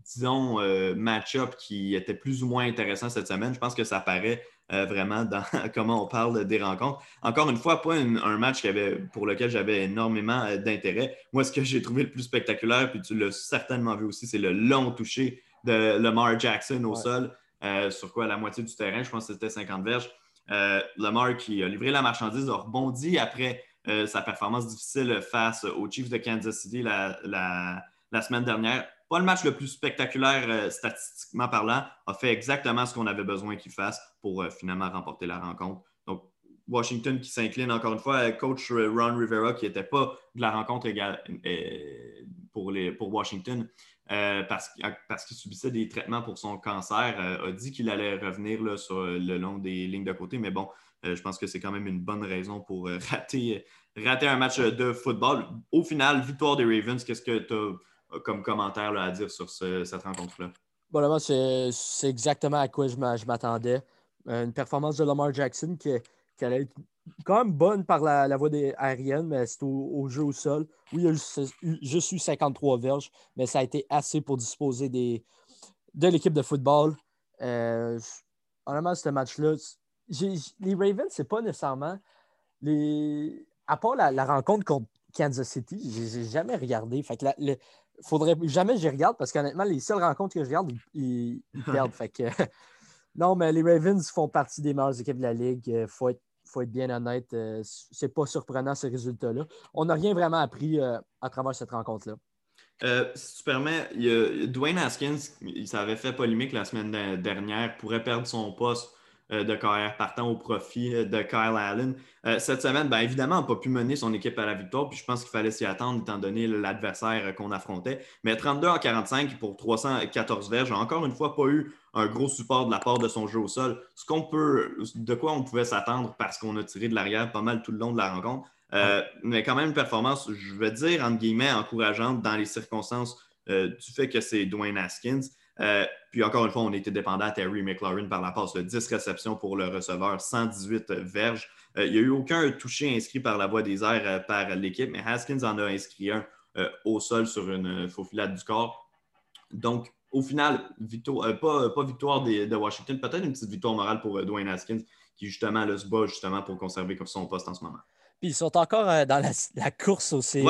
disons, euh, match-ups qui étaient plus ou moins intéressants cette semaine. Je pense que ça paraît euh, vraiment dans (laughs) comment on parle des rencontres. Encore une fois, pas un match pour lequel j'avais énormément d'intérêt. Moi, ce que j'ai trouvé le plus spectaculaire, puis tu l'as certainement vu aussi, c'est le long toucher de Lamar Jackson au sol, sur quoi la moitié du terrain, je pense que c'était 50 verges. Lamar qui a livré la marchandise a rebondi après euh, sa performance difficile face aux Chiefs de Kansas City la, semaine dernière. Pas le match le plus spectaculaire euh, statistiquement parlant, a fait exactement ce qu'on avait besoin qu'il fasse pour euh, finalement remporter la rencontre. Donc, Washington qui s'incline encore une fois, coach Ron Rivera qui n'était pas de la rencontre égale, pour, les, pour Washington. Parce, parce qu'il subissait des traitements pour son cancer, a dit qu'il allait revenir sur le long des lignes de côté. Mais bon, euh, je pense que c'est quand même une bonne raison pour euh, (laughs) rater, un match de football. Au final, victoire des Ravens, qu'est-ce que tu as euh, comme commentaire à dire sur cette rencontre-là? Bon, c'est exactement à quoi je m'attendais. Une performance de Lamar Jackson qui, qui, allait être quand même bonne par la, voie des aérienne, mais c'est au, jeu au sol. Oui, je suis 53 verges, mais ça a été assez pour disposer des, de l'équipe de football. Euh, honnêtement, ce match-là, les Ravens, c'est pas nécessairement les. À part la, rencontre contre Kansas City, j'ai jamais regardé. Fait que faudrait jamais que je regarde parce qu'honnêtement, les seules rencontres que je regarde, ils, perdent. (laughs) fait que, (laughs) non, mais les Ravens font partie des meilleures équipes de la Ligue. Il euh, faut être, faut être bien honnête. Euh, c'est pas surprenant ce résultat-là. On n'a rien vraiment appris euh, à travers cette rencontre-là. si tu permets, Dwayne Haskins, il avait fait polémique la semaine dernière, pourrait perdre son poste euh, de carrière partant au profit euh, de Kyle Allen. Euh, cette semaine, bien évidemment, on n'a pas pu mener son équipe à la victoire, puis je pense qu'il fallait s'y attendre étant donné l'adversaire qu'on affrontait. Mais 32 en 45 pour 314 verges, encore une fois, pas eu un gros support de la part de son jeu au sol. Ce qu'on peut, de quoi on pouvait s'attendre parce qu'on a tiré de l'arrière pas mal tout le long de la rencontre. Mais quand même une performance, je vais dire, entre guillemets, encourageante dans les circonstances du fait que c'est Dwayne Haskins. Euh, puis encore une fois, on était dépendant à Terry McLaurin par la passe de 10 réceptions pour le receveur, 118 verges. Euh, il n'y a eu aucun touché inscrit par la voie des airs euh, par l'équipe, mais Haskins en a inscrit un au sol sur une faufilade du corps. Donc, au final, pas, victoire de Washington, peut-être une petite victoire morale pour Dwayne Haskins, qui justement se bat justement pour conserver son poste en ce moment. Puis ils sont encore dans la, course au séries.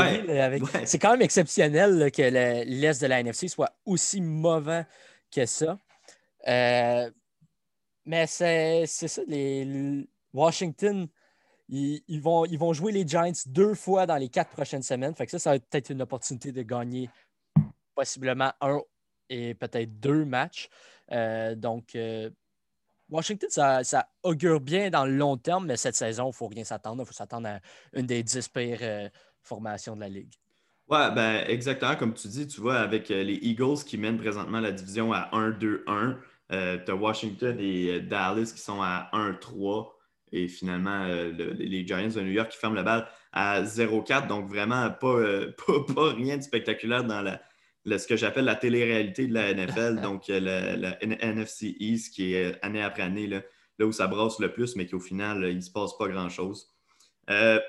C'est quand même exceptionnel que l'Est de la NFC soit aussi mauvais que ça. Euh, Mais c'est ça, les, Washington, ils, vont, ils vont jouer les Giants deux fois dans les quatre prochaines semaines. Fait que ça, ça va être peut-être une opportunité de gagner possiblement un et peut-être deux matchs. Euh, donc, euh, Washington, ça, augure bien dans le long terme, mais cette saison, il ne faut rien s'attendre. Il faut s'attendre à une des dix pires euh, formations de la Ligue. Oui, ben, exactement comme tu dis, tu vois, avec les Eagles qui mènent présentement la division à 1-2-1, tu as Washington et Dallas qui sont à 1-3 et finalement les Giants de New York qui ferment la balle à 0-4. Donc vraiment (laughs) pas, pas, rien de spectaculaire dans la, ce que j'appelle la télé-réalité de la (laughs) NFL, donc euh, la, NFC East, qui est euh, année après année, là, où ça brasse le plus, mais qu'au final, il ne se passe pas grand-chose. Euh,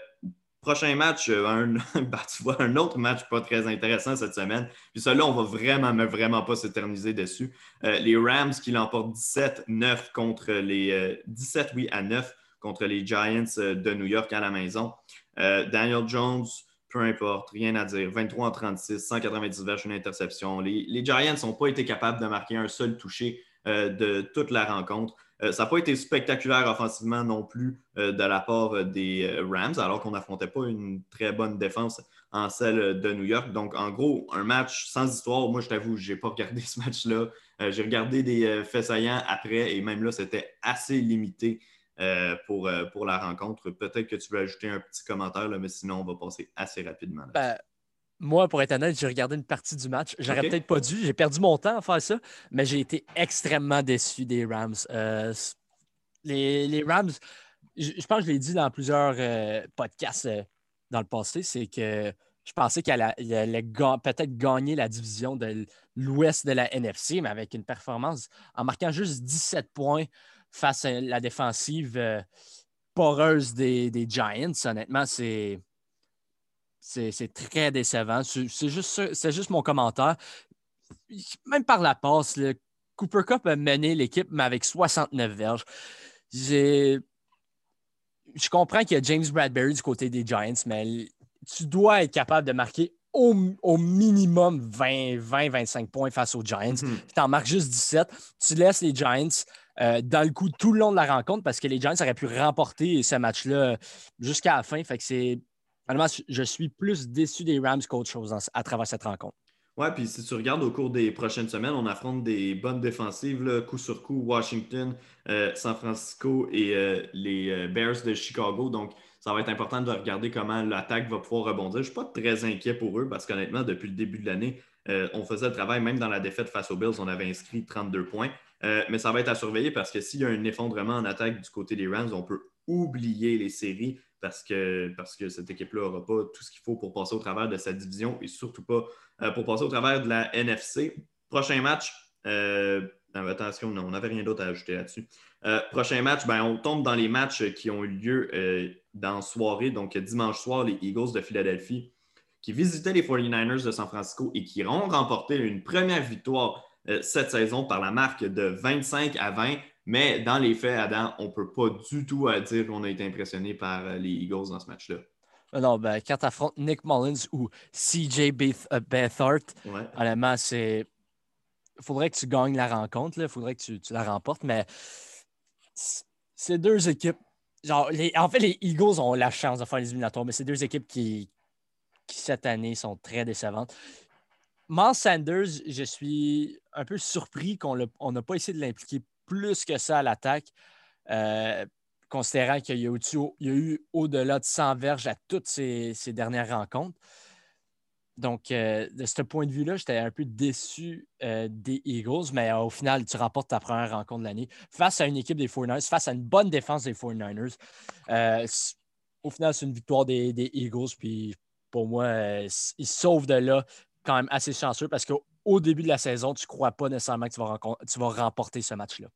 prochain match, un, (laughs) ben, tu vois, un autre match pas très intéressant cette semaine. Puis celui-là, on va vraiment, mais vraiment pas s'éterniser dessus. les Rams qui l'emportent 17-9 contre les 17, oui, à 9 contre les Giants de New York à la maison. Daniel Jones, peu importe, rien à dire. 23 en 36, 190 verges, une interception. Les, Giants n'ont pas été capables de marquer un seul touché euh, de toute la rencontre. Euh, ça n'a pas été spectaculaire offensivement non plus euh, de la part des Rams, alors qu'on n'affrontait pas une très bonne défense en celle de New York. Donc, en gros, un match sans histoire. Moi, je t'avoue, je n'ai pas regardé ce match-là. J'ai regardé des faits saillants après et même là, c'était assez limité. Euh, pour, euh, pour la rencontre. Peut-être que tu veux ajouter un petit commentaire, là, mais sinon, on va passer assez rapidement. Ben, moi, pour être honnête, j'ai regardé une partie du match. J'aurais peut-être pas dû. J'ai perdu mon temps à faire ça, mais j'ai été extrêmement déçu des Rams. Euh, les, Rams, je, pense que je l'ai dit dans plusieurs podcasts dans le passé, c'est que je pensais qu'elle allait, peut-être gagner la division de l'ouest de la NFC, mais avec une performance en marquant juste 17 points face à la défensive euh, poreuse des, Giants. Honnêtement, c'est. C'est très décevant. C'est juste, juste mon commentaire. Même par la passe, le Cooper Cup a mené l'équipe, mais avec 69 verges. Je comprends qu'il y a James Bradbury du côté des Giants, mais tu dois être capable de marquer au, minimum 20-25 points face aux Giants. Mm-hmm. Tu en marques juste 17. Tu laisses les Giants euh, dans le coup tout le long de la rencontre parce que les Giants auraient pu remporter ce match-là jusqu'à la fin. Fait que c'est. je suis plus déçu des Rams qu'autre chose à travers cette rencontre. Oui, puis si tu regardes au cours des prochaines semaines, on affronte des bonnes défensives, coup sur coup, Washington, euh, San Francisco et euh, les Bears de Chicago. Donc, ça va être important de regarder comment l'attaque va pouvoir rebondir. Je ne suis pas très inquiet pour eux parce qu'honnêtement, depuis le début de l'année, on faisait le travail, même dans la défaite face aux Bills, on avait inscrit 32 points. Euh, mais ça va être à surveiller parce que s'il y a un effondrement en attaque du côté des Rams, on peut oublier les séries parce que, parce que cette équipe-là n'aura pas tout ce qu'il faut pour passer au travers de sa division et surtout pas euh, pour passer au travers de la NFC. Prochain match, euh, attention, non, on n'avait rien d'autre à ajouter là-dessus. prochain match, ben, on tombe dans les matchs qui ont eu lieu dans soirée, donc dimanche soir, les Eagles de Philadelphie qui visitaient les 49ers de San Francisco et qui ont remporté une première victoire cette saison par la marque de 25 à 20. Mais dans les faits, Adam, on ne peut pas du tout euh, dire qu'on a été impressionné par euh, les Eagles dans ce match-là. Non, ben, quand tu affrontes Nick Mullins ou CJ Beathard, honnêtement, c'est. Il faudrait que tu gagnes la rencontre, il faudrait que tu, la remportes, mais c'est deux équipes. Genre, en fait, les Eagles ont la chance de faire les éliminatoires, mais c'est deux équipes qui, qui, cette année, sont très décevantes. Miles Sanders, je suis un peu surpris qu'on n'a pas essayé de l'impliquer plus que ça à l'attaque, euh, considérant qu'il y a eu, au-delà de 100 verges à toutes ces, dernières rencontres. Donc, euh, de ce point de vue-là, j'étais un peu déçu euh, des Eagles, mais au final, tu remportes ta première rencontre de l'année face à une équipe des 49ers, face à une bonne défense des 49ers. au final, c'est une victoire des, des, Eagles, puis pour moi, ils sauvent de là quand même assez chanceux parce qu'au début de la saison, tu ne crois pas nécessairement que tu vas, remporter ce match-là.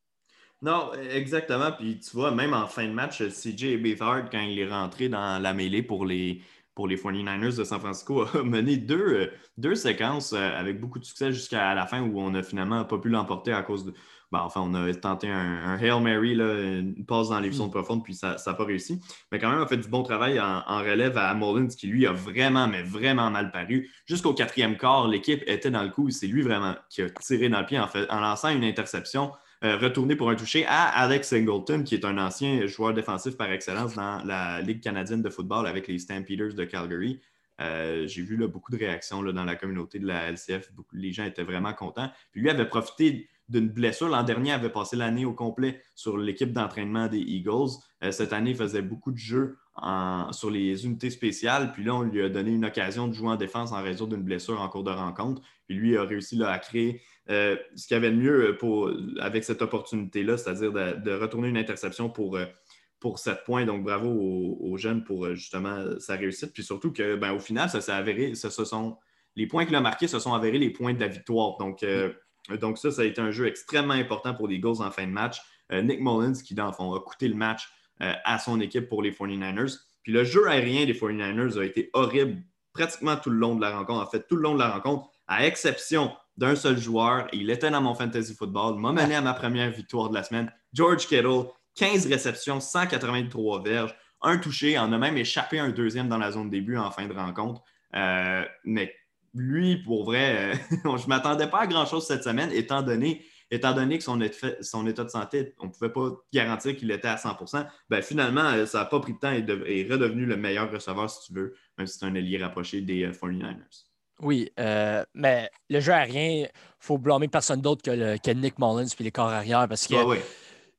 Non, exactement. Puis tu vois, même en fin de match, CJ Beathard, quand il est rentré dans la mêlée pour les, pour les 49ers de San Francisco, (laughs) a mené deux, deux séquences euh, avec beaucoup de succès jusqu'à la fin où on n'a finalement pas pu l'emporter à cause de, ben, enfin, on a tenté un, Hail Mary, une passe dans les zones mm. profondes, puis ça n'a pas réussi. Mais quand même, on a fait du bon travail en, relève à Mullins, qui lui a vraiment, mais vraiment mal paru. Jusqu'au quatrième quart, l'équipe était dans le coup. C'est lui vraiment qui a tiré dans le pied en, fait, en lançant une interception retourner pour un toucher à Alex Singleton, qui est un ancien joueur défensif par excellence dans la Ligue canadienne de football avec les Stampeders de Calgary. J'ai vu beaucoup de réactions dans la communauté de la LCF. les gens étaient vraiment contents. Puis lui avait profité d'une blessure. L'an dernier, il avait passé l'année au complet sur l'équipe d'entraînement des Eagles. Euh, cette année, il faisait beaucoup de jeux sur les unités spéciales. Puis là, on lui a donné une occasion de jouer en défense en raison d'une blessure en cours de rencontre. Puis lui a réussi à créer euh, ce qu'il y avait de mieux pour, avec cette opportunité-là, c'est-à-dire de, retourner une interception pour, euh, pour 7 points. Donc, bravo aux, jeunes pour justement sa réussite. Puis surtout que, ben, au final, ça s'est avéré, ce sont, les points qu'il a marqués se sont avérés les points de la victoire. Donc, donc, ça, ça a été un jeu extrêmement important pour les Eagles en fin de match. Euh, Nick Mullins, qui, dans le fond, a coûté le match euh, à son équipe pour les 49ers. Puis le jeu aérien des 49ers a été horrible pratiquement tout le long de la rencontre. En fait, tout le long de la rencontre, à exception d'un seul joueur. Il était dans mon fantasy football, m'a mené à ma première victoire de la semaine. George Kittle, 15 réceptions, 183 verges, un touché, en a même échappé un deuxième dans la zone début en fin de rencontre. Euh, mais lui, pour vrai, euh, (laughs) je ne m'attendais pas à grand-chose cette semaine, étant donné, étant donné que son, état de santé, on ne pouvait pas garantir qu'il était à 100% ben, Finalement, euh, ça n'a pas pris de temps et est redevenu le meilleur receveur, si tu veux, même si c'est un allié rapproché des 49ers. Euh, oui, mais le jeu aérien, il faut blâmer personne d'autre que, Nick Mullins et les corps arrière parce que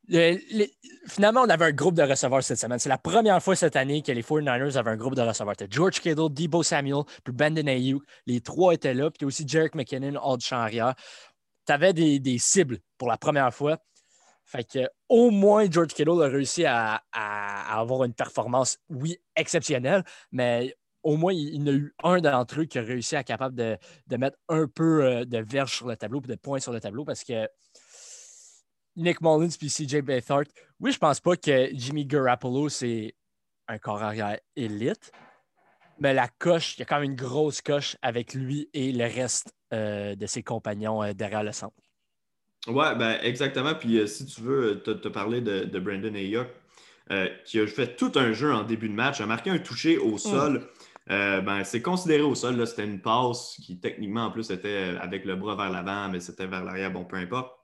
finalement, on avait un groupe de receveurs cette semaine. C'est la première fois cette année que les 49ers avaient un groupe de receveurs. C'était George Kittle, Debo Samuel, puis Brandon Ayuk. Les trois étaient là. Puis aussi Jarek McKinnon, hors champ. Tu avais des, cibles pour la première fois. Fait que au moins George Kittle a réussi à, avoir une performance, oui, exceptionnelle, mais au moins il, y en a eu un d'entre eux qui a réussi à être capable de, mettre un peu euh, de verge sur le tableau, de points sur le tableau, parce que Nick Mullins puis CJ Beathard. Oui, je pense pas que Jimmy Garoppolo, c'est un corps arrière élite, mais la coche, il y a quand même une grosse coche avec lui et le reste euh, de ses compagnons euh, derrière le centre. Oui, ben, exactement. Puis euh, si tu veux te, parler de, Brandon Ayuk, qui a fait tout un jeu en début de match, a marqué un touché au mm. sol. ben, c'est considéré au sol. C'était une passe qui, techniquement, en plus, était avec le bras vers l'avant, mais c'était vers l'arrière. Bon, peu importe.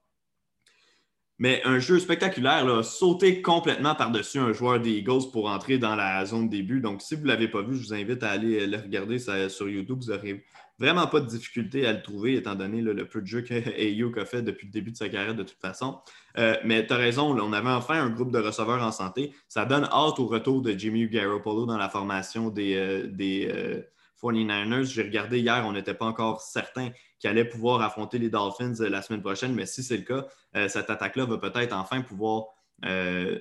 Mais un jeu spectaculaire, sauter complètement par-dessus un joueur des Eagles pour entrer dans la zone début. Donc, si vous ne l'avez pas vu, je vous invite à aller le regarder sur YouTube. Vous n'aurez vraiment pas de difficulté à le trouver, étant donné le peu de jeux que (laughs) a fait depuis le début de sa carrière de toute façon. Euh, mais tu as raison, on avait enfin un groupe de receveurs en santé. Ça donne hâte au retour de Jimmy Garoppolo dans la formation des, euh, des 49ers. Euh, J'ai regardé hier, on n'était pas encore certain qui allait pouvoir affronter les Dolphins euh, la semaine prochaine. Mais si c'est le cas, euh, cette attaque-là va peut-être enfin pouvoir euh,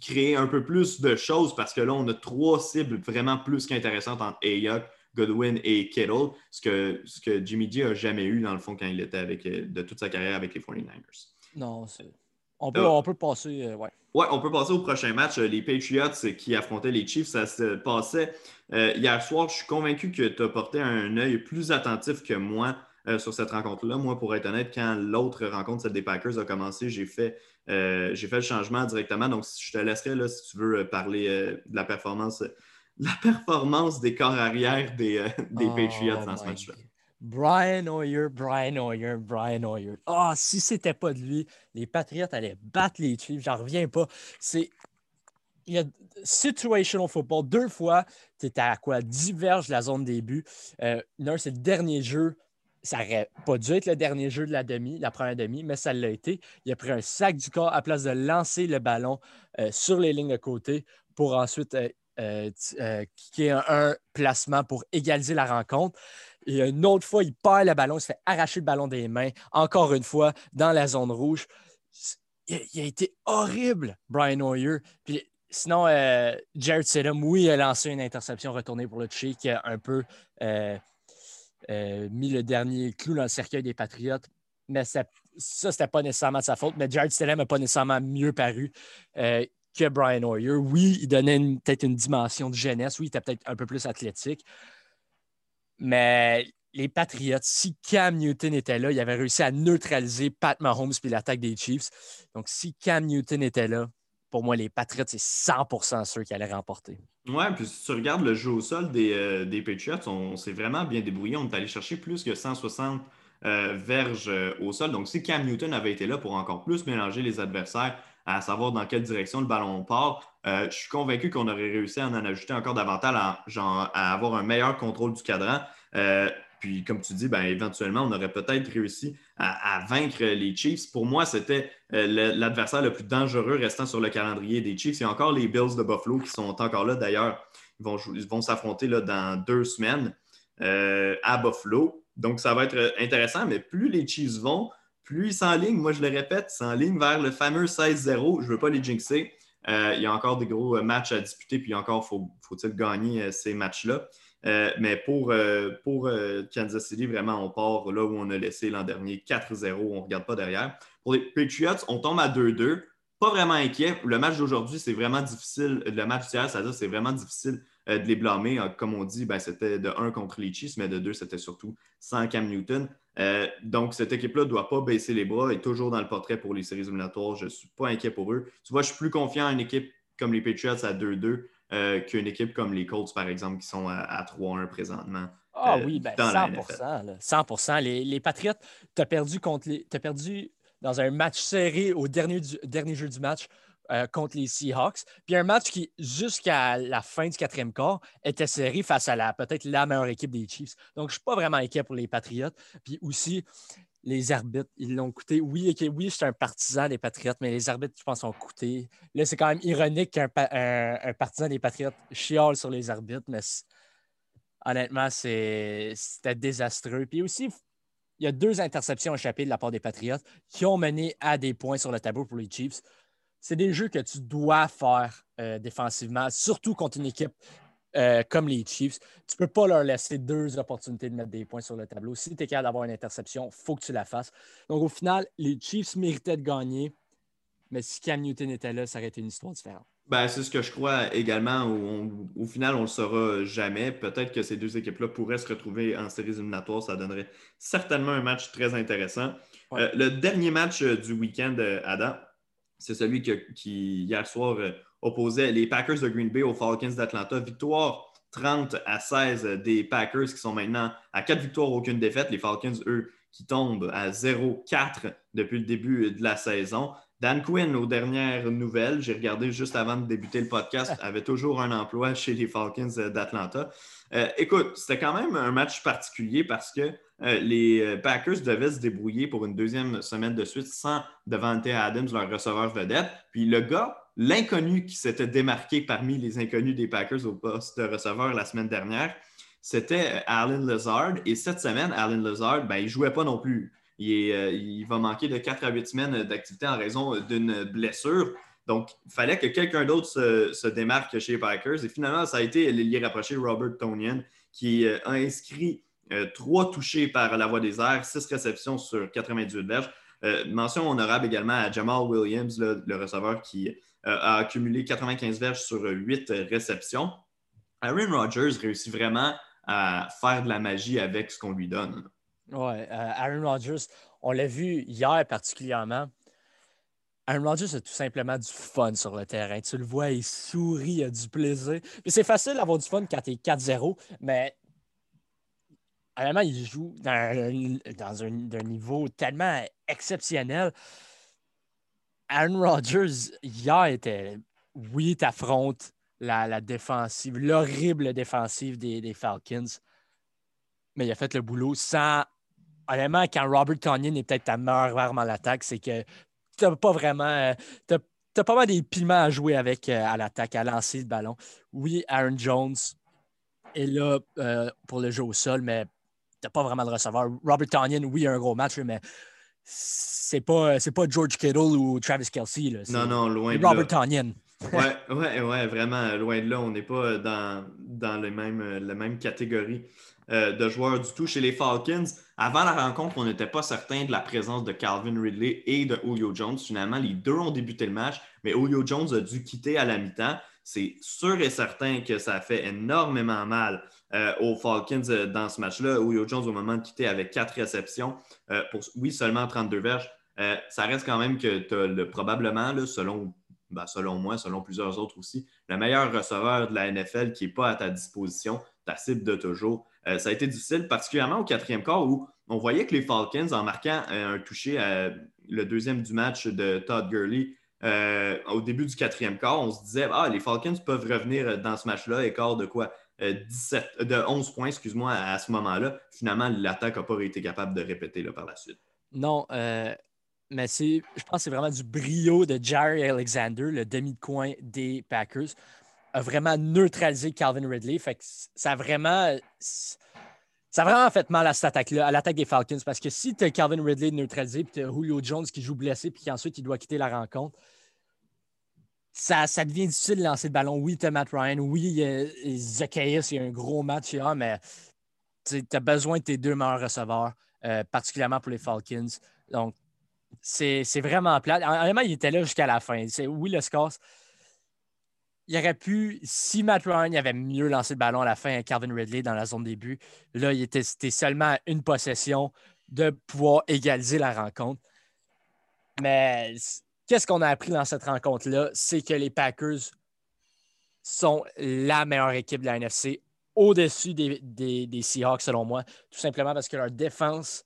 créer un peu plus de choses parce que là, on a trois cibles vraiment plus qu'intéressantes entre Ayuk, Godwin et Kittle, ce que, ce que Jimmy G n'a jamais eu dans le fond quand il était avec, de toute sa carrière avec les 49ers. Non, c'est. On peut, on peut passer, ouais. Ouais, on peut passer au prochain match. Les Patriots qui affrontaient les Chiefs, ça se passait euh, hier soir, je suis convaincu que tu as porté un œil plus attentif que moi euh, sur cette rencontre-là. Moi, pour être honnête, quand l'autre rencontre, celle des Packers, a commencé, j'ai fait, euh, fait le changement directement. Donc, je te laisserai, là, si tu veux, parler de la performance, (laughs) la performance des corps arrière des, des Patriots dans ce oh match-là. Brian Hoyer, Brian Hoyer, Brian Hoyer. Ah, si c'était pas de lui, les Patriots allaient battre les Chiefs. J'en reviens pas. C'est il y a situational football. Deux fois, tu étais à quoi? Diverge la zone début. Euh, c'est le dernier jeu. Ça n'aurait pas dû être le dernier jeu de la demi, la première demi, mais ça l'a été. Il a pris un sac du corps à place de lancer le ballon euh, sur les lignes de côté pour ensuite euh, euh, euh kicker un, placement pour égaliser la rencontre. Et une autre fois, il perd le ballon, il se fait arracher le ballon des mains, encore une fois, dans la zone rouge. Il, a été horrible, Brian Hoyer. Puis Sinon, euh, Jared Stidham, oui, il a lancé une interception retournée pour le toucher qui a un peu euh, euh, mis le dernier clou dans le cercueil des Patriotes. Mais ça, ça c'était pas nécessairement de sa faute. Mais Jared Stidham n'a pas nécessairement mieux paru que Brian Hoyer. Oui, il donnait peut-être une dimension de jeunesse. Oui, il était peut-être un peu plus athlétique. Mais les Patriots, si Cam Newton était là, il avait réussi à neutraliser Pat Mahomes puis l'attaque des Chiefs. Donc, si Cam Newton était là, pour moi, les Patriots, c'est 100% ceux qui allaient remporter. Ouais, puis si tu regardes le jeu au sol des, euh, Patriots, on, s'est vraiment bien débrouillé. On est allé chercher plus que 160 verges au sol. Donc, si Cam Newton avait été là pour encore plus mélanger les adversaires, à savoir dans quelle direction le ballon part, je suis convaincu qu'on aurait réussi à en ajouter encore davantage, à, avoir un meilleur contrôle du cadran. Puis, comme tu dis, ben, éventuellement, on aurait peut-être réussi à, vaincre les Chiefs. Pour moi, c'était euh, l'adversaire le plus dangereux restant sur le calendrier des Chiefs. Il y a encore les Bills de Buffalo qui sont encore là. D'ailleurs, ils vont, vont s'affronter dans deux semaines euh, à Buffalo. Donc, ça va être intéressant. Mais plus les Chiefs vont, plus ils s'enlignent, moi je le répète, s'enlignent vers le fameux 16-0. Je ne veux pas les jinxer. Euh, il y a encore des gros matchs à disputer, puis encore faut-il gagner ces matchs-là? Euh, mais pour, euh, euh, Kansas City, vraiment, on part là où on a laissé l'an dernier 4-0, on ne regarde pas derrière. Pour les Patriots, on tombe à 2-2. Pas vraiment inquiet. Le match d'aujourd'hui, c'est vraiment difficile. Le match d'hier, c'est-à-dire c'est vraiment difficile de les blâmer. Comme on dit, ben, c'était de 1 contre les Chiefs, mais de 2, c'était surtout sans Cam Newton. donc, cette équipe-là ne doit pas baisser les bras, est toujours dans le portrait pour les séries éliminatoires. Je ne suis pas inquiet pour eux. Tu vois, je suis plus confiant en une équipe comme les Patriots à 2-2 euh, qu'une équipe comme les Colts, par exemple, qui sont à, 3-1 présentement. Ah euh, oui, ben 100 100 Les, les Patriots, tu as perdu contre les. As perdu dans un match serré au dernier, dernier jeu du match euh, contre les Seahawks. Puis un match qui, jusqu'à la fin du quatrième quart, était serré face à la peut-être la meilleure équipe des Chiefs. Donc, je ne suis pas vraiment inquiet pour les Patriots. Puis aussi, les arbitres, ils l'ont coûté. Oui, oui, je suis un partisan des Patriotes, mais les arbitres, je pense, ont coûté. Là, c'est quand même ironique qu'un un, partisan des Patriotes chiale sur les arbitres, mais honnêtement, c'était désastreux. Puis aussi, il y a deux interceptions échappées de la part des Patriotes qui ont mené à des points sur le tableau pour les Chiefs. C'est des jeux que tu dois faire euh, défensivement, surtout contre une équipe euh, comme les Chiefs, tu ne peux pas leur laisser deux opportunités de mettre des points sur le tableau. Si tu es capable d'avoir une interception, il faut que tu la fasses. Donc, au final, les Chiefs méritaient de gagner, mais si Cam Newton était là, ça aurait été une histoire différente. Ben, c'est ce que je crois également. au final, on ne le saura jamais. Peut-être que ces deux équipes-là pourraient se retrouver en séries éliminatoires. Ça donnerait certainement un match très intéressant. Euh, le dernier match du week-end, Adam, c'est celui qui, hier soir, opposait les Packers de Green Bay aux Falcons d'Atlanta. Victoire 30 à 16 des Packers qui sont maintenant à 4 victoires, aucune défaite. Les Falcons, eux, qui tombent à 0-4 depuis le début de la saison. Dan Quinn, aux dernières nouvelles, j'ai regardé juste avant de débuter le podcast, (laughs) avait toujours un emploi chez les Falcons d'Atlanta. Euh, écoute, c'était quand même un match particulier parce que euh, les Packers devaient se débrouiller pour une deuxième semaine de suite sans Devante Adams, leur receveur vedette. Puis le gars L'inconnu qui s'était démarqué parmi les inconnus des Packers au poste de receveur la semaine dernière, c'était euh, Alan Lazard. Et cette semaine, Alan Lazard, ben, il ne jouait pas non plus. Euh, il, va manquer de 4 à 8 semaines d'activité en raison d'une blessure. Donc, il fallait que quelqu'un d'autre se, démarque chez les Packers. Et finalement, ça a été l'ailier rapproché Robert Tonian qui euh, a inscrit trois touchés par la voie des airs, six réceptions sur 98 verges. mention honorable également à Jamal Williams, le receveur qui euh, a accumulé 95 verges sur 8 réceptions. Aaron Rodgers réussit vraiment à faire de la magie avec ce qu'on lui donne. Oui, euh, Aaron Rodgers, on l'a vu hier particulièrement. Aaron Rodgers a tout simplement du fun sur le terrain. Tu le vois, il sourit, il a du plaisir. c'est facile d'avoir du fun quand tu es 4-0, mais vraiment, il joue dans, dans un, niveau tellement exceptionnel. Aaron Rodgers, hier, était. Oui, t'affrontes la, la défensive, l'horrible défensive des, Falcons. Mais il a fait le boulot sans. Honnêtement, quand Robert Tonyan est peut-être ta meilleure arme à l'attaque, c'est que tu pas vraiment. T'as as pas mal des pilements à jouer avec euh, à l'attaque, à lancer le ballon. Oui, Aaron Jones est là euh, pour le jeu au sol, mais t'as pas vraiment de receveur. Robert Tonyan, oui, un gros match, mais c'est pas, c'est pas George Kittle ou Travis Kelsey. Non, non, loin de Robert Tonyan. ouais, ouais, ouais, vraiment, loin de là. On n'est pas dans, dans les mêmes, la même catégorie euh, de joueurs du tout. Chez les Falcons, avant la rencontre, on n'était pas certain de la présence de Calvin Ridley et de Julio Jones. Finalement, les deux ont débuté le match, mais Julio Jones a dû quitter à la mi-temps. C'est sûr et certain que ça fait énormément mal euh, aux Falcons euh, dans ce match-là. Julio Jones, au moment de quitter, avec quatre réceptions pour, oui, seulement 32 verges. ça reste quand même que tu as le, probablement, selon, ben, selon moi, selon plusieurs autres aussi, le meilleur receveur de la NFL qui n'est pas à ta disposition, ta cible de toujours. Ça a été difficile, particulièrement au quatrième quart où on voyait que les Falcons, en marquant un toucher à le deuxième du match de Todd Gurley, au début du quatrième quart, on se disait Ah, les Falcons peuvent revenir dans ce match-là, écart de quoi 17, de 11 points, excuse-moi, à, ce moment-là. Finalement, l'attaque n'a pas été capable de répéter là, par la suite. Non, mais je pense que c'est vraiment du brio de Jerry Alexander, le demi de coin des Packers, vraiment neutralisé Calvin Ridley. Fait que ça a vraiment. Ça a vraiment fait mal à cette attaque-là, à l'attaque des Falcons, parce que si tu as Calvin Ridley neutralisé, puis tu as Julio Jones qui joue blessé, puis ensuite il doit quitter la rencontre, ça, ça devient difficile de lancer le ballon. Oui, tu as Matt Ryan, oui, Zacchaeus, il y a un gros match, mais tu as besoin de tes deux meilleurs receveurs, euh, particulièrement pour les Falcons. Donc, c'est vraiment plat. Honnêtement, il était là jusqu'à la fin. Oui, le score, il aurait pu, si Matt Ryan avait mieux lancé le ballon à la fin à Calvin Ridley dans la zone début, là, il était, seulement une possession de pouvoir égaliser la rencontre. Mais qu'est-ce qu'on a appris dans cette rencontre-là? C'est que les Packers sont la meilleure équipe de la NFC au-dessus des, Seahawks, selon moi, tout simplement parce que leur défense